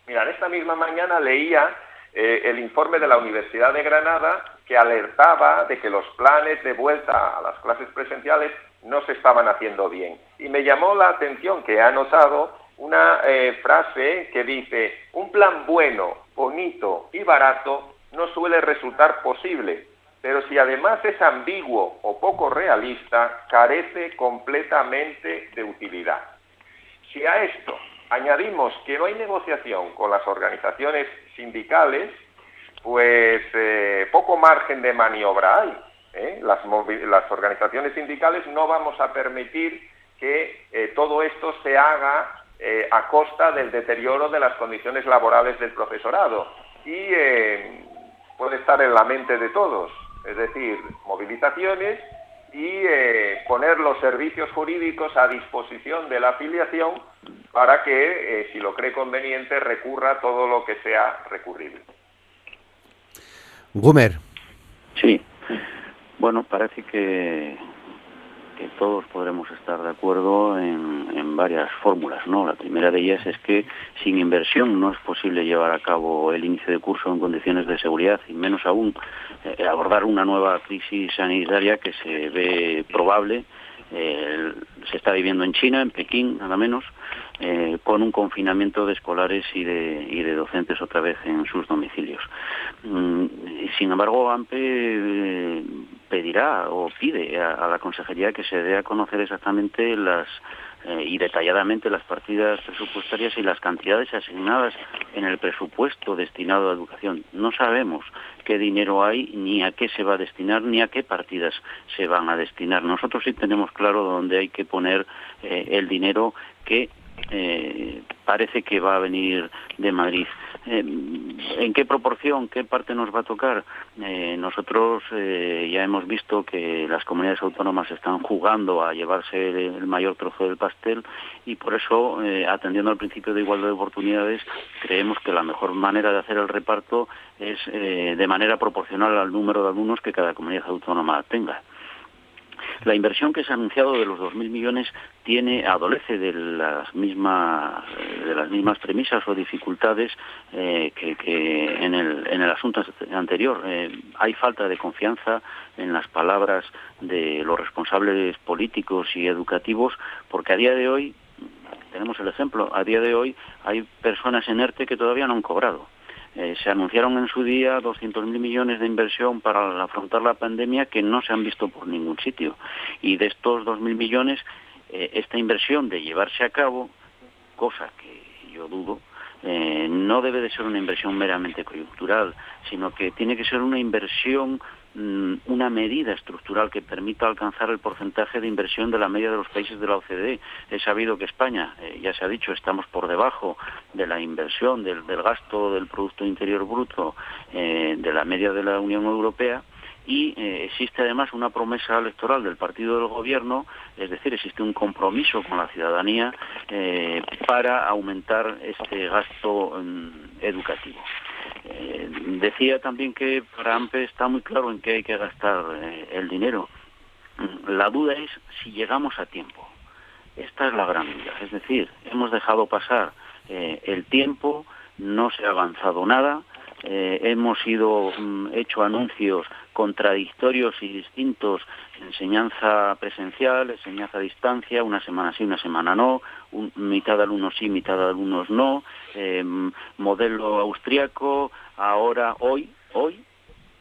Mira, esta misma mañana leía eh, el informe de la Universidad de Granada que alertaba de que los planes de vuelta a las clases presenciales no se estaban haciendo bien. Y me llamó la atención que ha notado una eh, frase que dice, un plan bueno, bonito y barato no suele resultar posible, pero si además es ambiguo o poco realista, carece completamente de utilidad. Si a esto añadimos que no hay negociación con las organizaciones sindicales, pues eh, poco margen de maniobra hay. ¿eh? Las, organizaciones sindicales no vamos a permitir que eh, todo esto se haga a costa del deterioro de las condiciones laborales del profesorado. Y puede estar en la mente de todos, es decir, movilizaciones y poner los servicios jurídicos a disposición de la afiliación para que, si lo cree conveniente, recurra todo lo que sea recurrible. Gumer. Sí. Bueno, parece que, que todos podremos estar de acuerdo en, varias fórmulas, ¿no? La primera de ellas es que sin inversión no es posible llevar a cabo el inicio de curso en condiciones de seguridad y menos aún eh, abordar una nueva crisis sanitaria que se ve probable eh, se está viviendo en China, en Pekín, nada menos, eh, con un confinamiento de escolares y de, docentes otra vez en sus domicilios. Mm, sin embargo, AMPE pedirá o pide a, la Consejería que se dé a conocer exactamente las eh, y detalladamente las partidas presupuestarias y las cantidades asignadas en el presupuesto destinado a educación. No sabemos qué dinero hay, ni a qué se va a destinar, ni a qué partidas se van a destinar. Nosotros sí tenemos claro dónde hay que poner eh, el dinero que eh, parece que va a venir de Madrid. Eh, ¿En qué proporción, qué parte nos va a tocar? Eh, nosotros eh, ya hemos visto que las comunidades autónomas están jugando a llevarse el, mayor trozo del pastel y por eso, atendiendo al principio de igualdad de oportunidades, creemos que la mejor manera de hacer el reparto es de manera proporcional al número de alumnos que cada comunidad autónoma tenga. La inversión que se ha anunciado de los 2.000 millones tiene adolece de las mismas de las mismas premisas o dificultades eh, que, en, el, en el asunto anterior. Eh, hay falta de confianza en las palabras de los responsables políticos y educativos, porque a día de hoy tenemos el ejemplo, a día de hoy hay personas en ERTE que todavía no han cobrado. Eh, se anunciaron en su día 200.000 millones de inversión para afrontar la pandemia que no se han visto por ningún sitio. Y de estos 2.000 millones, eh, esta inversión de llevarse a cabo, cosa que yo dudo, eh, no debe de ser una inversión meramente coyuntural, sino que tiene que ser una inversión una medida estructural que permita alcanzar el porcentaje de inversión de la media de los países de la OCDE. He sabido que España, eh, ya se ha dicho, estamos por debajo de la inversión, del, gasto del Producto Interior Bruto eh, de la media de la Unión Europea y eh, existe además una promesa electoral del partido del gobierno, es decir, existe un compromiso con la ciudadanía para aumentar este gasto mm, educativo. Eh, decía también que para AMPE está muy claro en qué hay que gastar eh, el dinero. Mm, la duda es si llegamos a tiempo. Esta es la gran duda. Es decir, hemos dejado pasar eh, el tiempo, no se ha avanzado nada, hemos ido mm, hecho anuncios contradictorios y distintos, enseñanza presencial, enseñanza a distancia, una semana sí, una semana no, mitad de alumnos sí, mitad de alumnos no, em, modelo austriaco, ahora, hoy, hoy,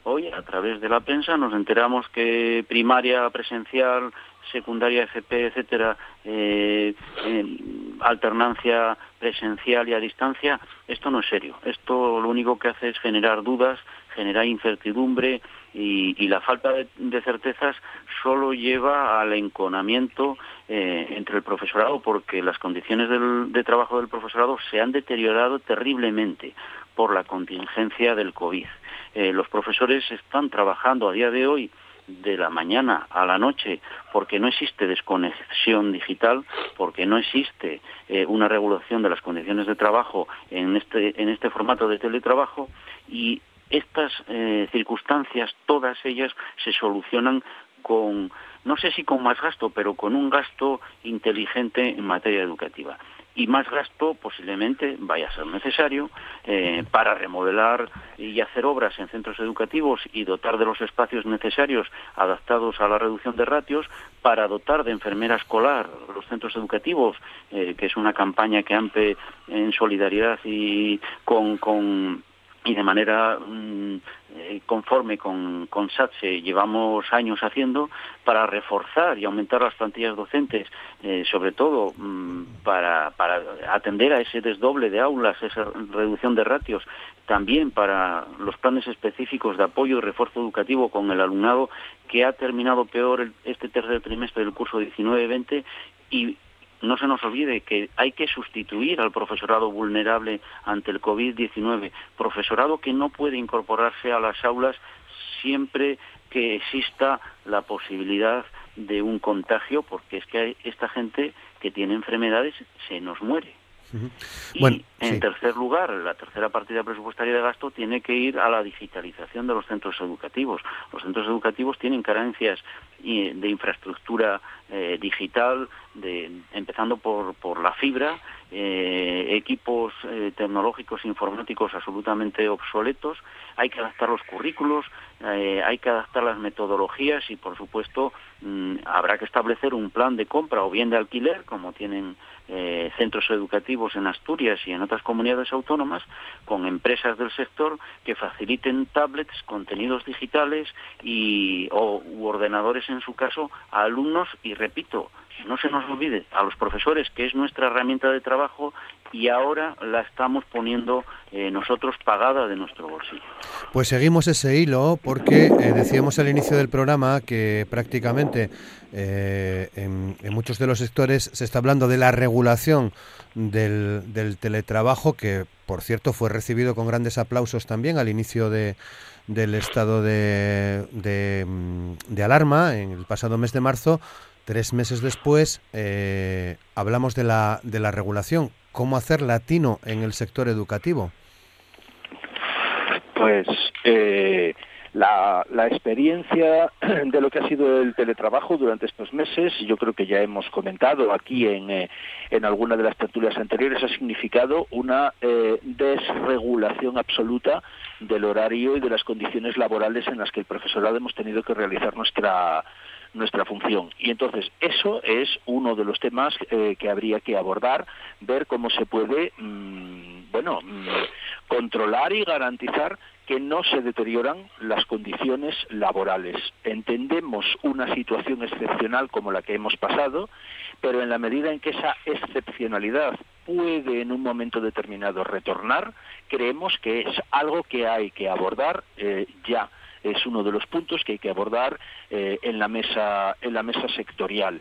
hoy, a través de la prensa nos enteramos que primaria presencial, secundaria FP, etcétera, eh, em, alternancia presencial y a distancia, esto no es serio. Esto lo único que hace es generar dudas, generar incertidumbre, y, la falta de, certezas solo lleva al enconamiento eh, entre el profesorado porque las condiciones de trabajo del profesorado se han deteriorado terriblemente por la contingencia del COVID. Eh, los profesores están trabajando a día de hoy de la mañana a la noche porque no existe desconexión digital, porque no existe eh, una regulación de las condiciones de trabajo en este, en este formato de teletrabajo y estas eh, circunstancias, todas ellas, se solucionan con, no sé si con más gasto, pero con un gasto inteligente en materia educativa. Y más gasto posiblemente vaya a ser necesario eh, para remodelar y hacer obras en centros educativos y dotar de los espacios necesarios adaptados a la reducción de ratios, para dotar de enfermera escolar los centros educativos, eh, que es una campaña que AMPE en solidaridad y con y de manera mm, eh, conforme con, con SATSE llevamos años haciendo para reforzar y aumentar las plantillas docentes, eh, sobre todo mm, para, para atender a ese desdoble de aulas, esa reducción de ratios, también para los planes específicos de apoyo y refuerzo educativo con el alumnado que ha terminado peor este tercer trimestre del curso 19-20 y no se nos olvide que hay que sustituir al profesorado vulnerable ante el COVID-19, profesorado que no puede incorporarse a las aulas siempre que exista la posibilidad de un contagio, porque es que esta gente que tiene enfermedades se nos muere. Y en tercer lugar, la tercera partida presupuestaria de gasto tiene que ir a la digitalización de los centros educativos. Los centros educativos tienen carencias de infraestructura eh, digital, empezando por, por la fibra, eh, equipos eh, tecnológicos informáticos absolutamente obsoletos, hay que adaptar los currículos, hay que adaptar las metodologías y, por supuesto, mm, habrá que establecer un plan de compra o bien de alquiler, como tienen centros educativos en Asturias y en otras comunidades autónomas, con empresas del sector que faciliten tablets, contenidos digitales y, o u ordenadores en su caso a alumnos y repito, no se nos olvide a los profesores que es nuestra herramienta de trabajo y ahora la estamos poniendo eh, nosotros pagada de nuestro bolsillo. Pues seguimos ese hilo porque eh, decíamos al inicio del programa que prácticamente eh, en, muchos de los sectores se está hablando de la regulación del, teletrabajo que por cierto fue recibido con grandes aplausos también al inicio de, del estado de, de, alarma en el pasado mes de marzo. Tres meses después eh, hablamos de la, de la regulación. ¿Cómo hacer latino en el sector educativo? Pues eh, la, la, experiencia de lo que ha sido el teletrabajo durante estos meses, yo creo que ya hemos comentado aquí en, eh, en alguna de las tertulias anteriores, ha significado una eh, desregulación absoluta del horario y de las condiciones laborales en las que el profesorado hemos tenido que realizar nuestra nuestra función. Y entonces eso es uno de los temas eh, que habría que abordar, ver cómo se puede, mm, bueno, mm, controlar y garantizar que no se deterioran las condiciones laborales. Entendemos una situación excepcional como la que hemos pasado, pero en la medida en que esa excepcionalidad puede en un momento determinado retornar, creemos que es algo que hay que abordar eh, ya es uno de los puntos que hay que abordar eh, en la mesa en la mesa sectorial.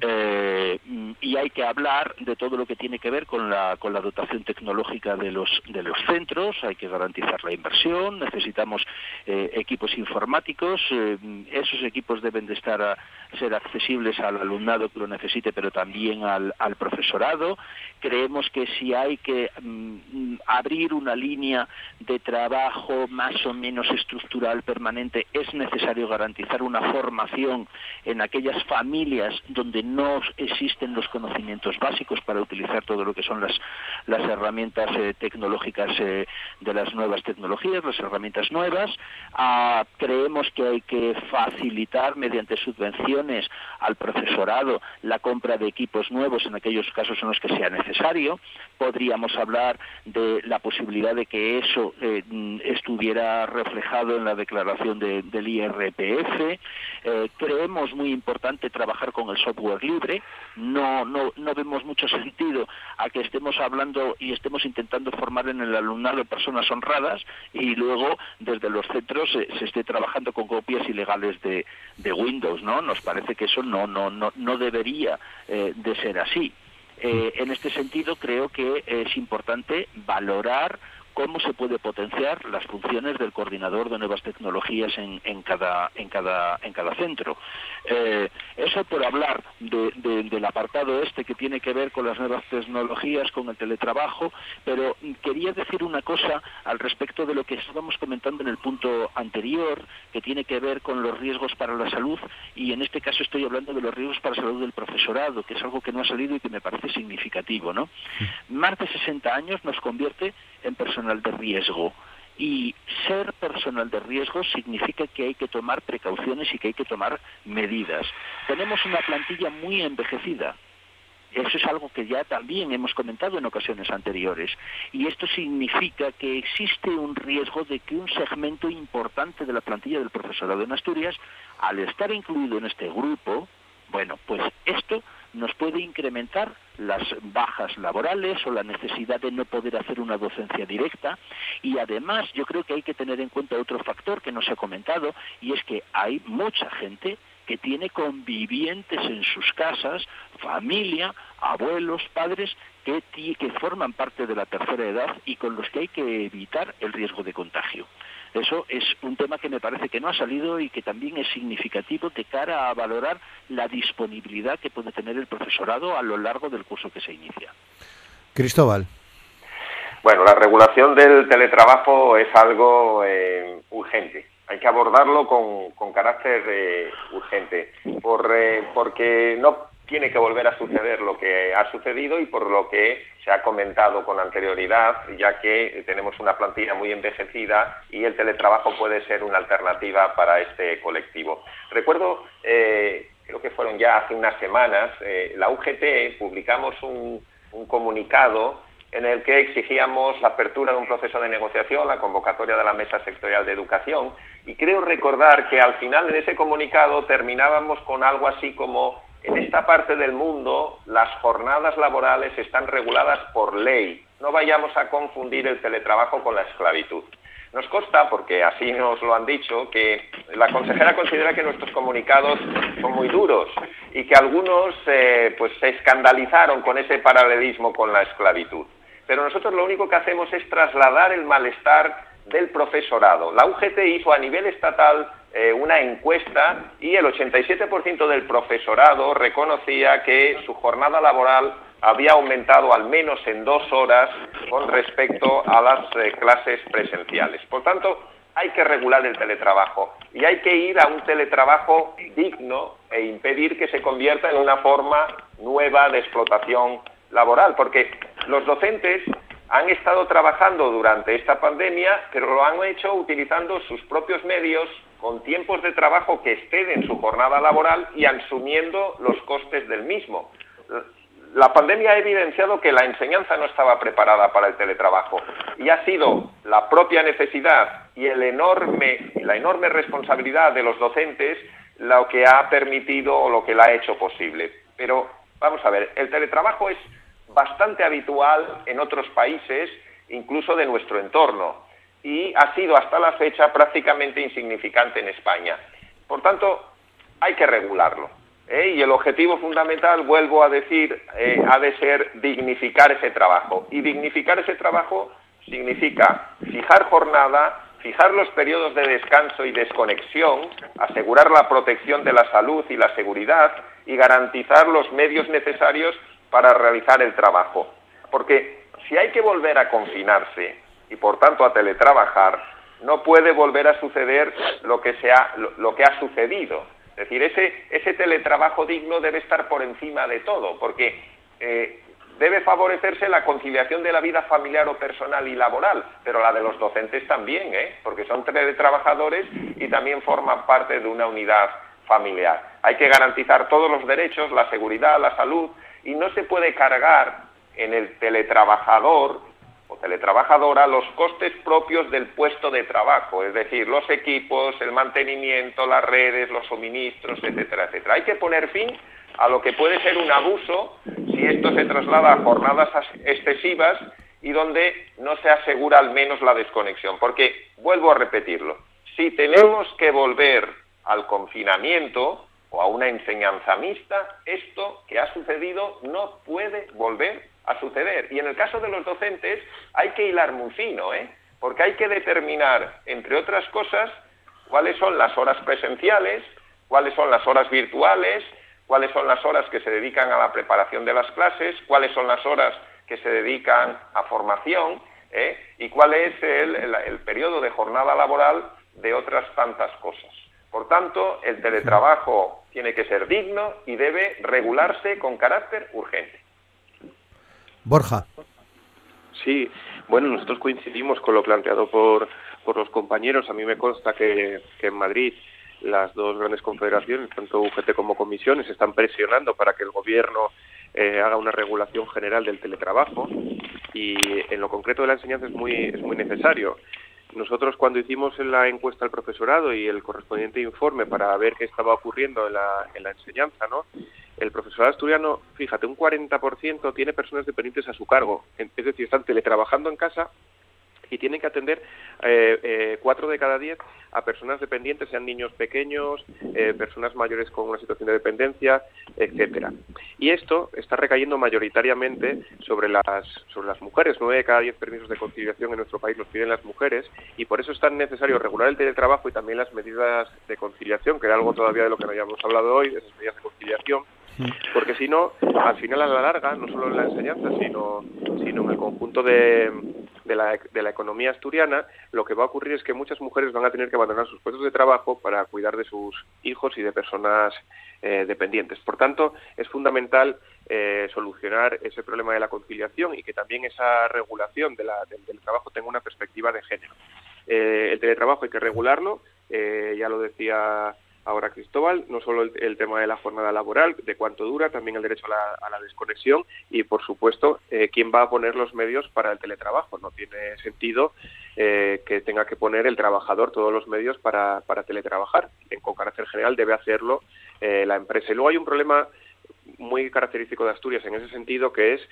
Eh, y hay que hablar de todo lo que tiene que ver con la con la dotación tecnológica de los de los centros. Hay que garantizar la inversión necesitamos eh, equipos informáticos esos equipos deben de estar a, ser accesibles al alumnado que lo necesite pero también al, al profesorado. Creemos que si hay que mm, abrir una línea de trabajo más o menos estructural permanente, es necesario garantizar una formación en aquellas familias donde no existen los conocimientos básicos para utilizar todo lo que son las, las herramientas eh, tecnológicas eh, de las nuevas tecnologías, las herramientas nuevas. Ah, creemos que hay que facilitar mediante subvenciones al profesorado la compra de equipos nuevos en aquellos casos en los que sea necesario. Podríamos hablar de la posibilidad de que eso eh, estuviera reflejado en la declaración del IRPF. Eh, creemos muy importante trabajar con el software libre. No, no, no vemos mucho sentido a que estemos hablando y estemos intentando formar en el alumnado personas honradas y luego desde los centros se, esté trabajando con copias ilegales de, Windows, ¿no? Nos parece que eso no, no, no, no debería eh, de ser así. Eh, en este sentido, creo que es importante valorar cómo se puede potenciar las funciones del coordinador de nuevas tecnologías en, en, cada, en, cada, en cada centro. Eh, eso por hablar del apartado este que tiene que ver con las nuevas tecnologías, con el teletrabajo, pero quería decir una cosa al respecto de lo que estábamos comentando en el punto anterior, que tiene que ver con los riesgos para la salud, y en este caso estoy hablando de los riesgos para la salud del profesorado, que es algo que no ha salido y que me parece significativo. ¿no? Más de 60 años nos convierte en personal de riesgo. Y ser personal de riesgo significa que hay que tomar precauciones y que hay que tomar medidas. Tenemos una plantilla muy envejecida. Eso es algo que ya también hemos comentado en ocasiones anteriores. Y esto significa que existe un riesgo de que un segmento importante de la plantilla del profesorado en Asturias, al estar incluido en este grupo, bueno, pues esto nos puede incrementar las bajas laborales o la necesidad de no poder hacer una docencia directa y además yo creo que hay que tener en cuenta otro factor que no se ha comentado y es que hay mucha gente que tiene convivientes en sus casas, familia, abuelos, padres, que, que forman parte de la tercera edad y con los que hay que evitar el riesgo de contagio. Eso es un tema que me parece que no ha salido y que también es significativo de cara a valorar la disponibilidad que puede tener el profesorado a lo largo del curso que se inicia. Cristóbal. Bueno, la regulación del teletrabajo es algo eh, urgente. Hay que abordarlo con, carácter eh, urgente, por, eh, porque no tiene que volver a suceder lo que ha sucedido y por lo que se ha comentado con anterioridad, ya que tenemos una plantilla muy envejecida y el teletrabajo puede ser una alternativa para este colectivo. Recuerdo, eh, creo que fueron ya hace unas semanas, eh, la UGT publicamos un, un comunicado en el que exigíamos la apertura de un proceso de negociación, la convocatoria de la Mesa Sectorial de Educación, y creo recordar que al final de ese comunicado terminábamos con algo así como en esta parte del mundo las jornadas laborales están reguladas por ley. No vayamos a confundir el teletrabajo con la esclavitud. Nos consta, porque así nos lo han dicho, que la consejera considera que nuestros comunicados son muy duros y que algunos eh, pues se escandalizaron con ese paralelismo con la esclavitud. Pero nosotros lo único que hacemos es trasladar el malestar del profesorado. La UGT hizo a nivel estatal eh, una encuesta y el 87% del profesorado reconocía que su jornada laboral había aumentado al menos en dos horas con respecto a las eh, clases presenciales. Por tanto, hay que regular el teletrabajo y hay que ir a un teletrabajo digno e impedir que se convierta en una forma nueva de explotación laboral, porque los docentes han estado trabajando durante esta pandemia, pero lo han hecho utilizando sus propios medios, con tiempos de trabajo que exceden su jornada laboral y asumiendo los costes del mismo. la pandemia ha evidenciado que la enseñanza no estaba preparada para el teletrabajo y ha sido la propia necesidad y la enorme responsabilidad de los docentes lo que ha permitido o lo que la ha hecho posible. Pero vamos a ver, el teletrabajo es bastante habitual en otros países, incluso de nuestro entorno, y ha sido hasta la fecha prácticamente insignificante en España. Por tanto, hay que regularlo. ¿eh? Y el objetivo fundamental, vuelvo a decir, eh, ha de ser dignificar ese trabajo. Y dignificar ese trabajo significa fijar jornada, fijar los periodos de descanso y desconexión, asegurar la protección de la salud y la seguridad y garantizar los medios necesarios para realizar el trabajo. Porque si hay que volver a confinarse y por tanto a teletrabajar, no puede volver a suceder lo que, lo que ha sucedido es decir, ese, ese teletrabajo digno debe estar por encima de todo, porque eh, debe favorecerse la conciliación de la vida familiar o personal y laboral, pero la de los docentes también, ¿eh? porque son teletrabajadores y también forman parte de una unidad familiar. Hay que garantizar todos los derechos, la seguridad, la salud, y no se puede cargar en el teletrabajador o teletrabajadora los costes propios del puesto de trabajo, es decir, los equipos, el mantenimiento, las redes, los suministros, etcétera, etcétera. Hay que poner fin a lo que puede ser un abuso si esto se traslada a jornadas excesivas y donde no se asegura al menos la desconexión. Porque, vuelvo a repetirlo, si tenemos que volver al confinamiento o a una enseñanza mixta, esto que ha sucedido no puede volver a suceder. Y en el caso de los docentes hay que hilar muy fino, ¿eh? porque hay que determinar, entre otras cosas, cuáles son las horas presenciales, cuáles son las horas virtuales, cuáles son las horas que se dedican a la preparación de las clases, cuáles son las horas que se dedican a formación ¿eh? y cuál es el, el periodo de jornada laboral de otras tantas cosas. Por tanto, el teletrabajo tiene que ser digno y debe regularse con carácter urgente. Borja. Sí, bueno, nosotros coincidimos con lo planteado por, por los compañeros. A mí me consta que, en Madrid las dos grandes confederaciones, tanto UGT como comisiones, están presionando para que el gobierno eh, haga una regulación general del teletrabajo y en lo concreto de la enseñanza es muy, es muy necesario. Nosotros cuando hicimos la encuesta al profesorado y el correspondiente informe para ver qué estaba ocurriendo en la, en la enseñanza, ¿no? el profesorado asturiano, fíjate, un 40% tiene personas dependientes a su cargo, es decir, están teletrabajando en casa y tienen que atender eh, eh, cuatro de cada diez a personas dependientes, sean niños pequeños, eh, personas mayores con una situación de dependencia, etcétera. Y esto está recayendo mayoritariamente sobre las sobre las mujeres. Nueve de cada diez permisos de conciliación en nuestro país los piden las mujeres y por eso es tan necesario regular el teletrabajo y también las medidas de conciliación, que era algo todavía de lo que no habíamos hablado hoy, de esas medidas de conciliación porque si no, al final a la larga, no solo en la enseñanza, sino, sino en el conjunto de, de, la, de la economía asturiana, lo que va a ocurrir es que muchas mujeres van a tener que abandonar sus puestos de trabajo para cuidar de sus hijos y de personas eh, dependientes. Por tanto, es fundamental eh, solucionar ese problema de la conciliación y que también esa regulación de la, del, trabajo tenga una perspectiva de género. Eh, el teletrabajo hay que regularlo, ya lo decía ahora Cristóbal, no solo el, tema de la jornada laboral, de cuánto dura, también el derecho a la, desconexión y, por supuesto, eh, quién va a poner los medios para el teletrabajo. No tiene sentido eh, que tenga que poner el trabajador todos los medios para, para teletrabajar. En, con carácter general debe hacerlo eh, la empresa. Y luego hay un problema muy característico de Asturias en ese sentido, que es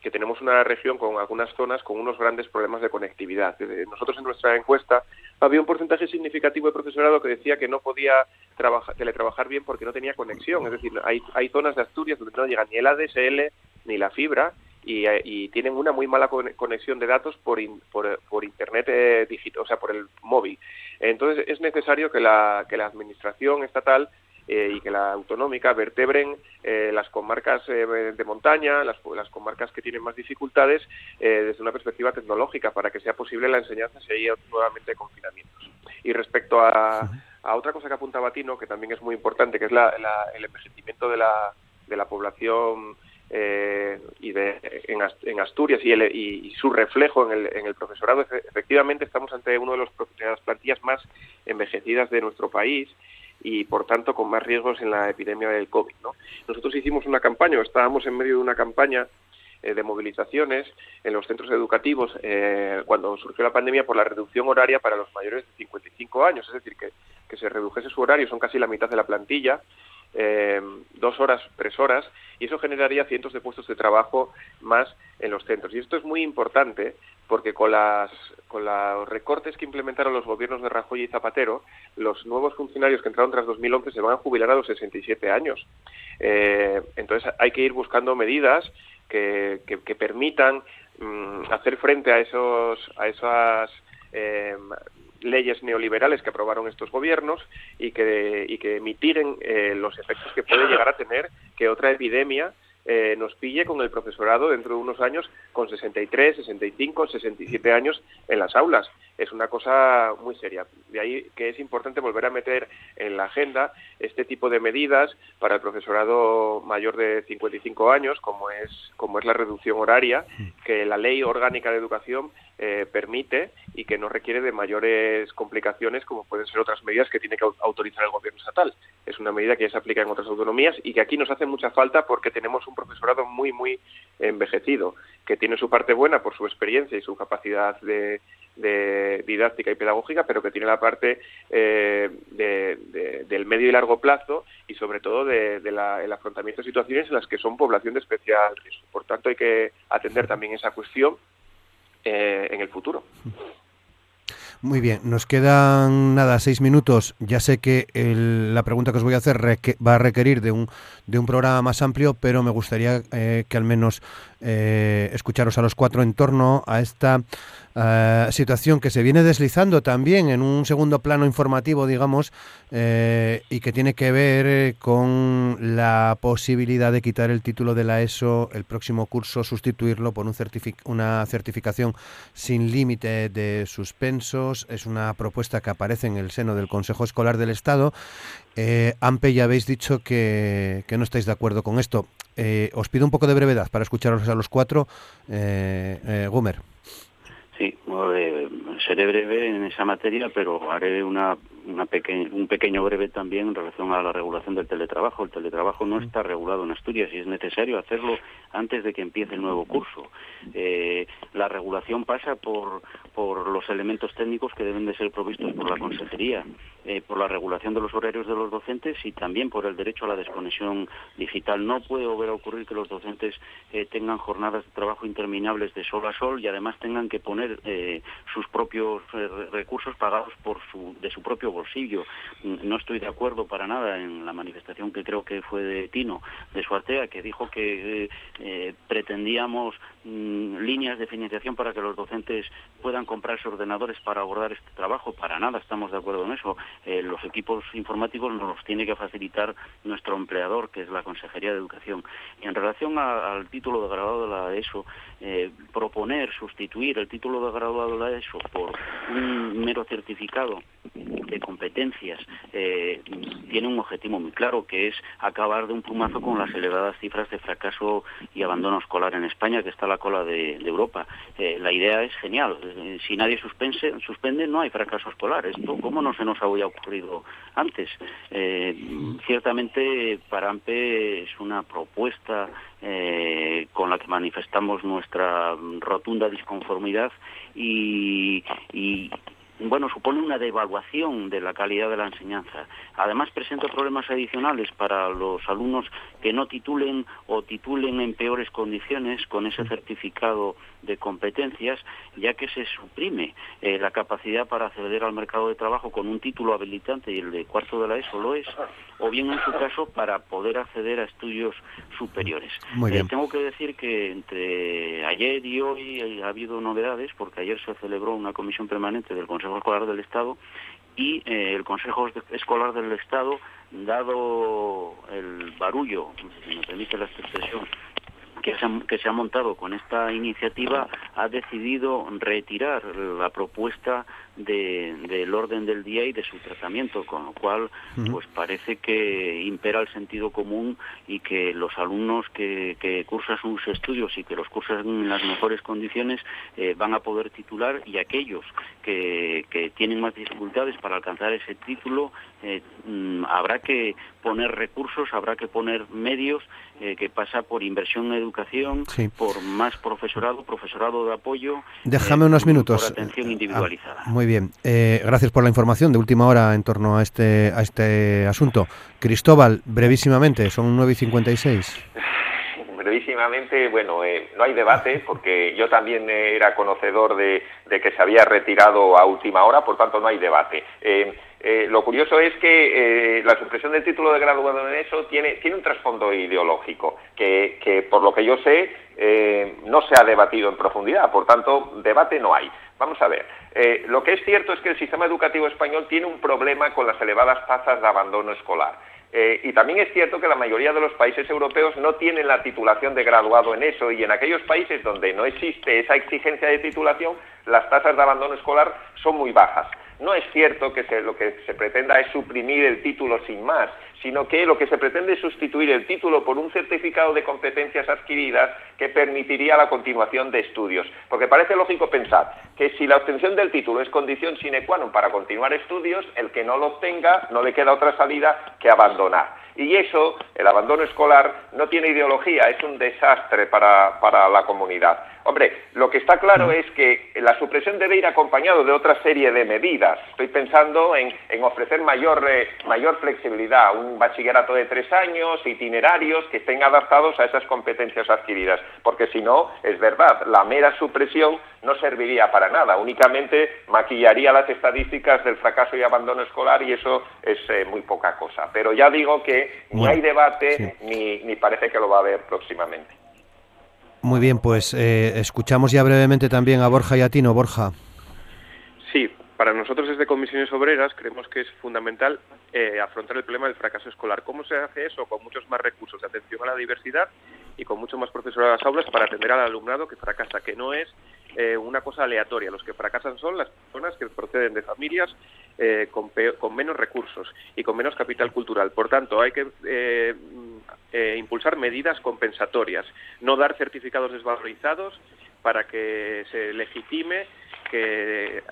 que tenemos una región con algunas zonas con unos grandes problemas de conectividad. Nosotros en nuestra encuesta había un porcentaje significativo de profesorado que decía que no podía trabajar, teletrabajar bien porque no tenía conexión. Es decir, hay, hay zonas de Asturias donde no llega ni el ADSL ni la fibra y, tienen una muy mala conexión de datos por, por, Internet eh, digital, o sea, por el móvil. Entonces es necesario que la, que la Administración estatal eh, y que la autonómica vertebren eh, las comarcas eh, de montaña, las, las, comarcas que tienen más dificultades desde una perspectiva tecnológica para que sea posible la enseñanza si hay nuevamente confinamientos. Y respecto a, a otra cosa que apuntaba Tino, que también es muy importante, que es la, el envejecimiento de la, de la población y de, en, Asturias y, y, su reflejo en el, en el, profesorado. Efectivamente, estamos ante uno de, de las plantillas más envejecidas de nuestro país y por tanto con más riesgos en la epidemia del COVID. ¿no? Nosotros hicimos una campaña, estábamos en medio de una campaña eh, de movilizaciones en los centros educativos eh, cuando surgió la pandemia por la reducción horaria para los mayores de 55 años, es decir, que, que se redujese su horario, son casi la mitad de la plantilla, eh, dos horas, tres horas, y eso generaría cientos de puestos de trabajo más en los centros. Y esto es muy importante porque con, las, con los recortes que implementaron los gobiernos de Rajoy y Zapatero, los nuevos funcionarios que entraron tras 2011 se van a jubilar a los 67 años. Eh, entonces hay que ir buscando medidas que, que, permitan mm, hacer frente a esos a esas eh, leyes neoliberales que aprobaron estos gobiernos y que, y que eh, los efectos que puede llegar a tener que otra epidemia eh, nos pille con el profesorado dentro de unos años con 63, 65, 67 años en las aulas. Es una cosa muy seria. De ahí que es importante volver a meter en la agenda este tipo de medidas para el profesorado mayor de 55 años, como es, como es la reducción horaria, que la Ley Orgánica de Educación eh, permite y que no requiere de mayores complicaciones como pueden ser otras medidas que tiene que autorizar el gobierno estatal. Es una medida que ya se aplica en otras autonomías y que aquí nos hace mucha falta porque tenemos un profesorado muy, muy envejecido, que tiene su parte buena por su experiencia y su capacidad de, didáctica y pedagógica, pero que tiene la parte eh, del medio y largo plazo y sobre todo del afrontamiento de situaciones en las que son población de especial riesgo. Por tanto, hay que atender también esa cuestión eh, en el futuro. Muy bien, nos quedan nada, seis minutos. Ya sé que la pregunta que os voy a hacer va a requerir de un, de un programa más amplio, pero me gustaría eh, que al menos eh, escucharos a los cuatro en torno a esta eh, situación que se viene deslizando también en un segundo plano informativo, digamos, eh, y que tiene que ver con la posibilidad de quitar el título de la ESO el próximo curso, sustituirlo por un una certificación sin límite de suspensos. Es una propuesta que aparece en el seno del Consejo Escolar del Estado. Ampe, ya habéis dicho que, que no estáis de acuerdo con esto. Eh, os pido un poco de brevedad para escucharos a los cuatro. Eh, eh. Sí, seré breve en esa materia, pero haré una un pequeño breve también en relación a la regulación del teletrabajo. El teletrabajo no está regulado en Asturias y es necesario hacerlo antes de que empiece el nuevo curso. Eh, la regulación pasa por, por los elementos técnicos que deben de ser provistos por la Consejería, eh, por la regulación de los horarios de los docentes y también por el derecho a la desconexión digital. No puede volver a ocurrir que los docentes eh, tengan jornadas de trabajo interminables de sol a sol y además tengan que poner sus propios recursos pagados por su, de su propio bolsillo. No estoy de acuerdo para nada en la manifestación que creo que fue de Tino, de Suartea, que dijo que eh, eh, pretendíamos mm, líneas de financiación para que los docentes puedan comprarse ordenadores para abordar este trabajo. Para nada estamos de acuerdo en eso. Eh, los equipos informáticos nos los tiene que facilitar nuestro empleador, que es la Consejería de Educación. Y en relación al título de graduado de la ESO, proponer sustituir el título de graduado de la ESO por un mero certificado de competencias eh, tiene un objetivo muy claro, que es acabar de un plumazo con las elevadas cifras de fracaso y abandono escolar en España, que está a la cola de, Europa. Eh, la idea es genial. Eh, si nadie suspense, suspende, no hay fracaso escolar. Esto, ¿cómo no se nos había ocurrido antes? ciertamente, para AMPE es una propuesta con la que manifestamos nuestra rotunda disconformidad y, bueno, supone una devaluación de la calidad de la enseñanza. Además, presenta problemas adicionales para los alumnos que no titulen o titulen en peores condiciones con ese certificado de competencias, ya que se suprime eh, la capacidad para acceder al mercado de trabajo con un título habilitante y el de cuarto de la ESO lo es, o bien en su caso para poder acceder a estudios superiores. Eh, tengo que decir que entre ayer y hoy ha habido novedades, porque ayer se celebró una comisión permanente del Consejo Escolar del Estado y eh, el Consejo Escolar del Estado, dado el barullo, si me permite la expresión, que se, ha, montado con esta iniciativa ha decidido retirar la propuesta del orden del día y de su tratamiento, con lo cual pues parece que impera el sentido común y que los alumnos que, cursan sus estudios y que los cursan en las mejores condiciones eh, van a poder titular y aquellos que, tienen más dificultades para alcanzar ese título eh, mm, habrá que poner recursos, habrá que poner medios eh, que pasa por inversión en educación, por más profesorado, profesorado de apoyo. Déjame unos minutos. Por atención individualizada. muy bien. Eh, gracias por la información de última hora en torno a este, a este asunto. Cristóbal, brevísimamente, son 9 y 56 brevísimamente, bueno, eh, no hay debate porque yo también era conocedor de, que se había retirado a última hora, por tanto no hay debate. Eh, lo curioso es que la supresión del título de graduado en eso tiene, un trasfondo ideológico que, por lo que yo sé, no se ha debatido en profundidad. Por tanto, debate no hay. Vamos a ver. Eh, lo que es cierto es que el sistema educativo español tiene un problema con las elevadas tasas de abandono escolar. Eh, y también es cierto que la mayoría de los países europeos no tienen la titulación de graduado en eso y en aquellos países donde no existe esa exigencia de titulación, las tasas de abandono escolar son muy bajas. No es cierto que lo que se pretenda es suprimir el título sin más, sino que lo que se pretende es sustituir el título por un certificado de competencias adquiridas que permitiría la continuación de estudios. Porque parece lógico pensar que si la obtención del título es condición sine qua non para continuar estudios, el que no lo obtenga no le queda otra salida que abandonar. Y eso, el abandono escolar, no tiene ideología, es un desastre para, para la comunidad. Hombre, lo que está claro es que la supresión debe ir acompañado de otra serie de medidas. Estoy pensando en, ofrecer mayor, eh, mayor flexibilidad, un bachillerato de tres años, itinerarios que estén adaptados a esas competencias adquiridas, porque si no, es verdad, la mera supresión no serviría para nada, únicamente maquillaría las estadísticas del fracaso y abandono escolar y eso es eh, muy poca cosa. Pero ya digo que ni hay debate ni, ni parece que lo va a haber próximamente. Muy bien, pues eh, escuchamos ya brevemente también a Borja y a Tino. Borja. Sí, para nosotros desde Comisiones Obreras creemos que es fundamental eh, afrontar el problema del fracaso escolar. ¿Cómo se hace eso? Con muchos más recursos de atención a la diversidad y con mucho más profesorado en las aulas para atender al alumnado que fracasa, que no es eh, una cosa aleatoria. Los que fracasan son las personas que proceden de familias con, con, menos recursos y con menos capital cultural. Por tanto, hay que eh, impulsar medidas compensatorias, no dar certificados desvalorizados para que se legitime que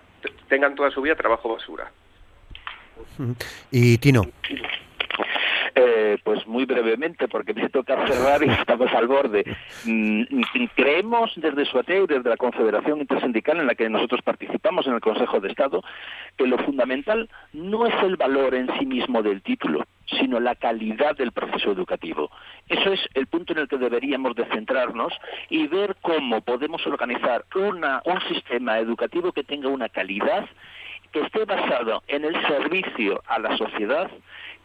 tengan toda su vida trabajo basura. Y Tino. Eh, pues muy brevemente, porque me toca cerrar y estamos al borde. Mm, creemos desde SUATE y desde la Confederación Intersindical en la que nosotros participamos en el Consejo de Estado que lo fundamental no es el valor en sí mismo del título, sino la calidad del proceso educativo. Eso es el punto en el que deberíamos de centrarnos y ver cómo podemos organizar una, un sistema educativo que tenga una calidad que esté basado en el servicio a la sociedad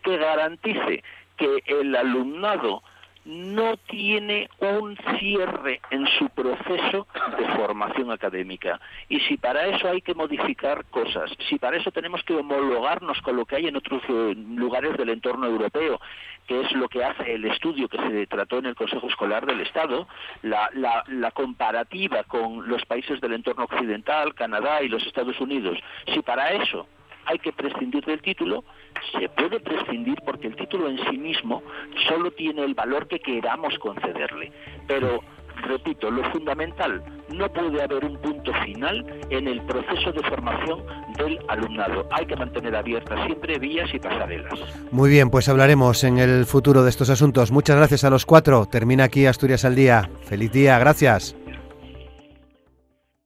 que garantice que el alumnado no tiene un cierre en su proceso de formación académica. Y si para eso hay que modificar cosas, si para eso tenemos que homologarnos con lo que hay en otros eh, lugares del entorno europeo, que es lo que hace el estudio que se trató en el Consejo Escolar del Estado, la, la comparativa con los países del entorno occidental, Canadá y los Estados Unidos, si para eso hay que prescindir del título, se puede prescindir porque el título en sí mismo solo tiene el valor que queramos concederle. Pero, repito, lo fundamental, no puede haber un punto final en el proceso de formación del alumnado. Hay que mantener abiertas siempre vías y pasarelas. Muy bien, pues hablaremos en el futuro de estos asuntos. Muchas gracias a los cuatro. Termina aquí Asturias al Día. Feliz día, gracias.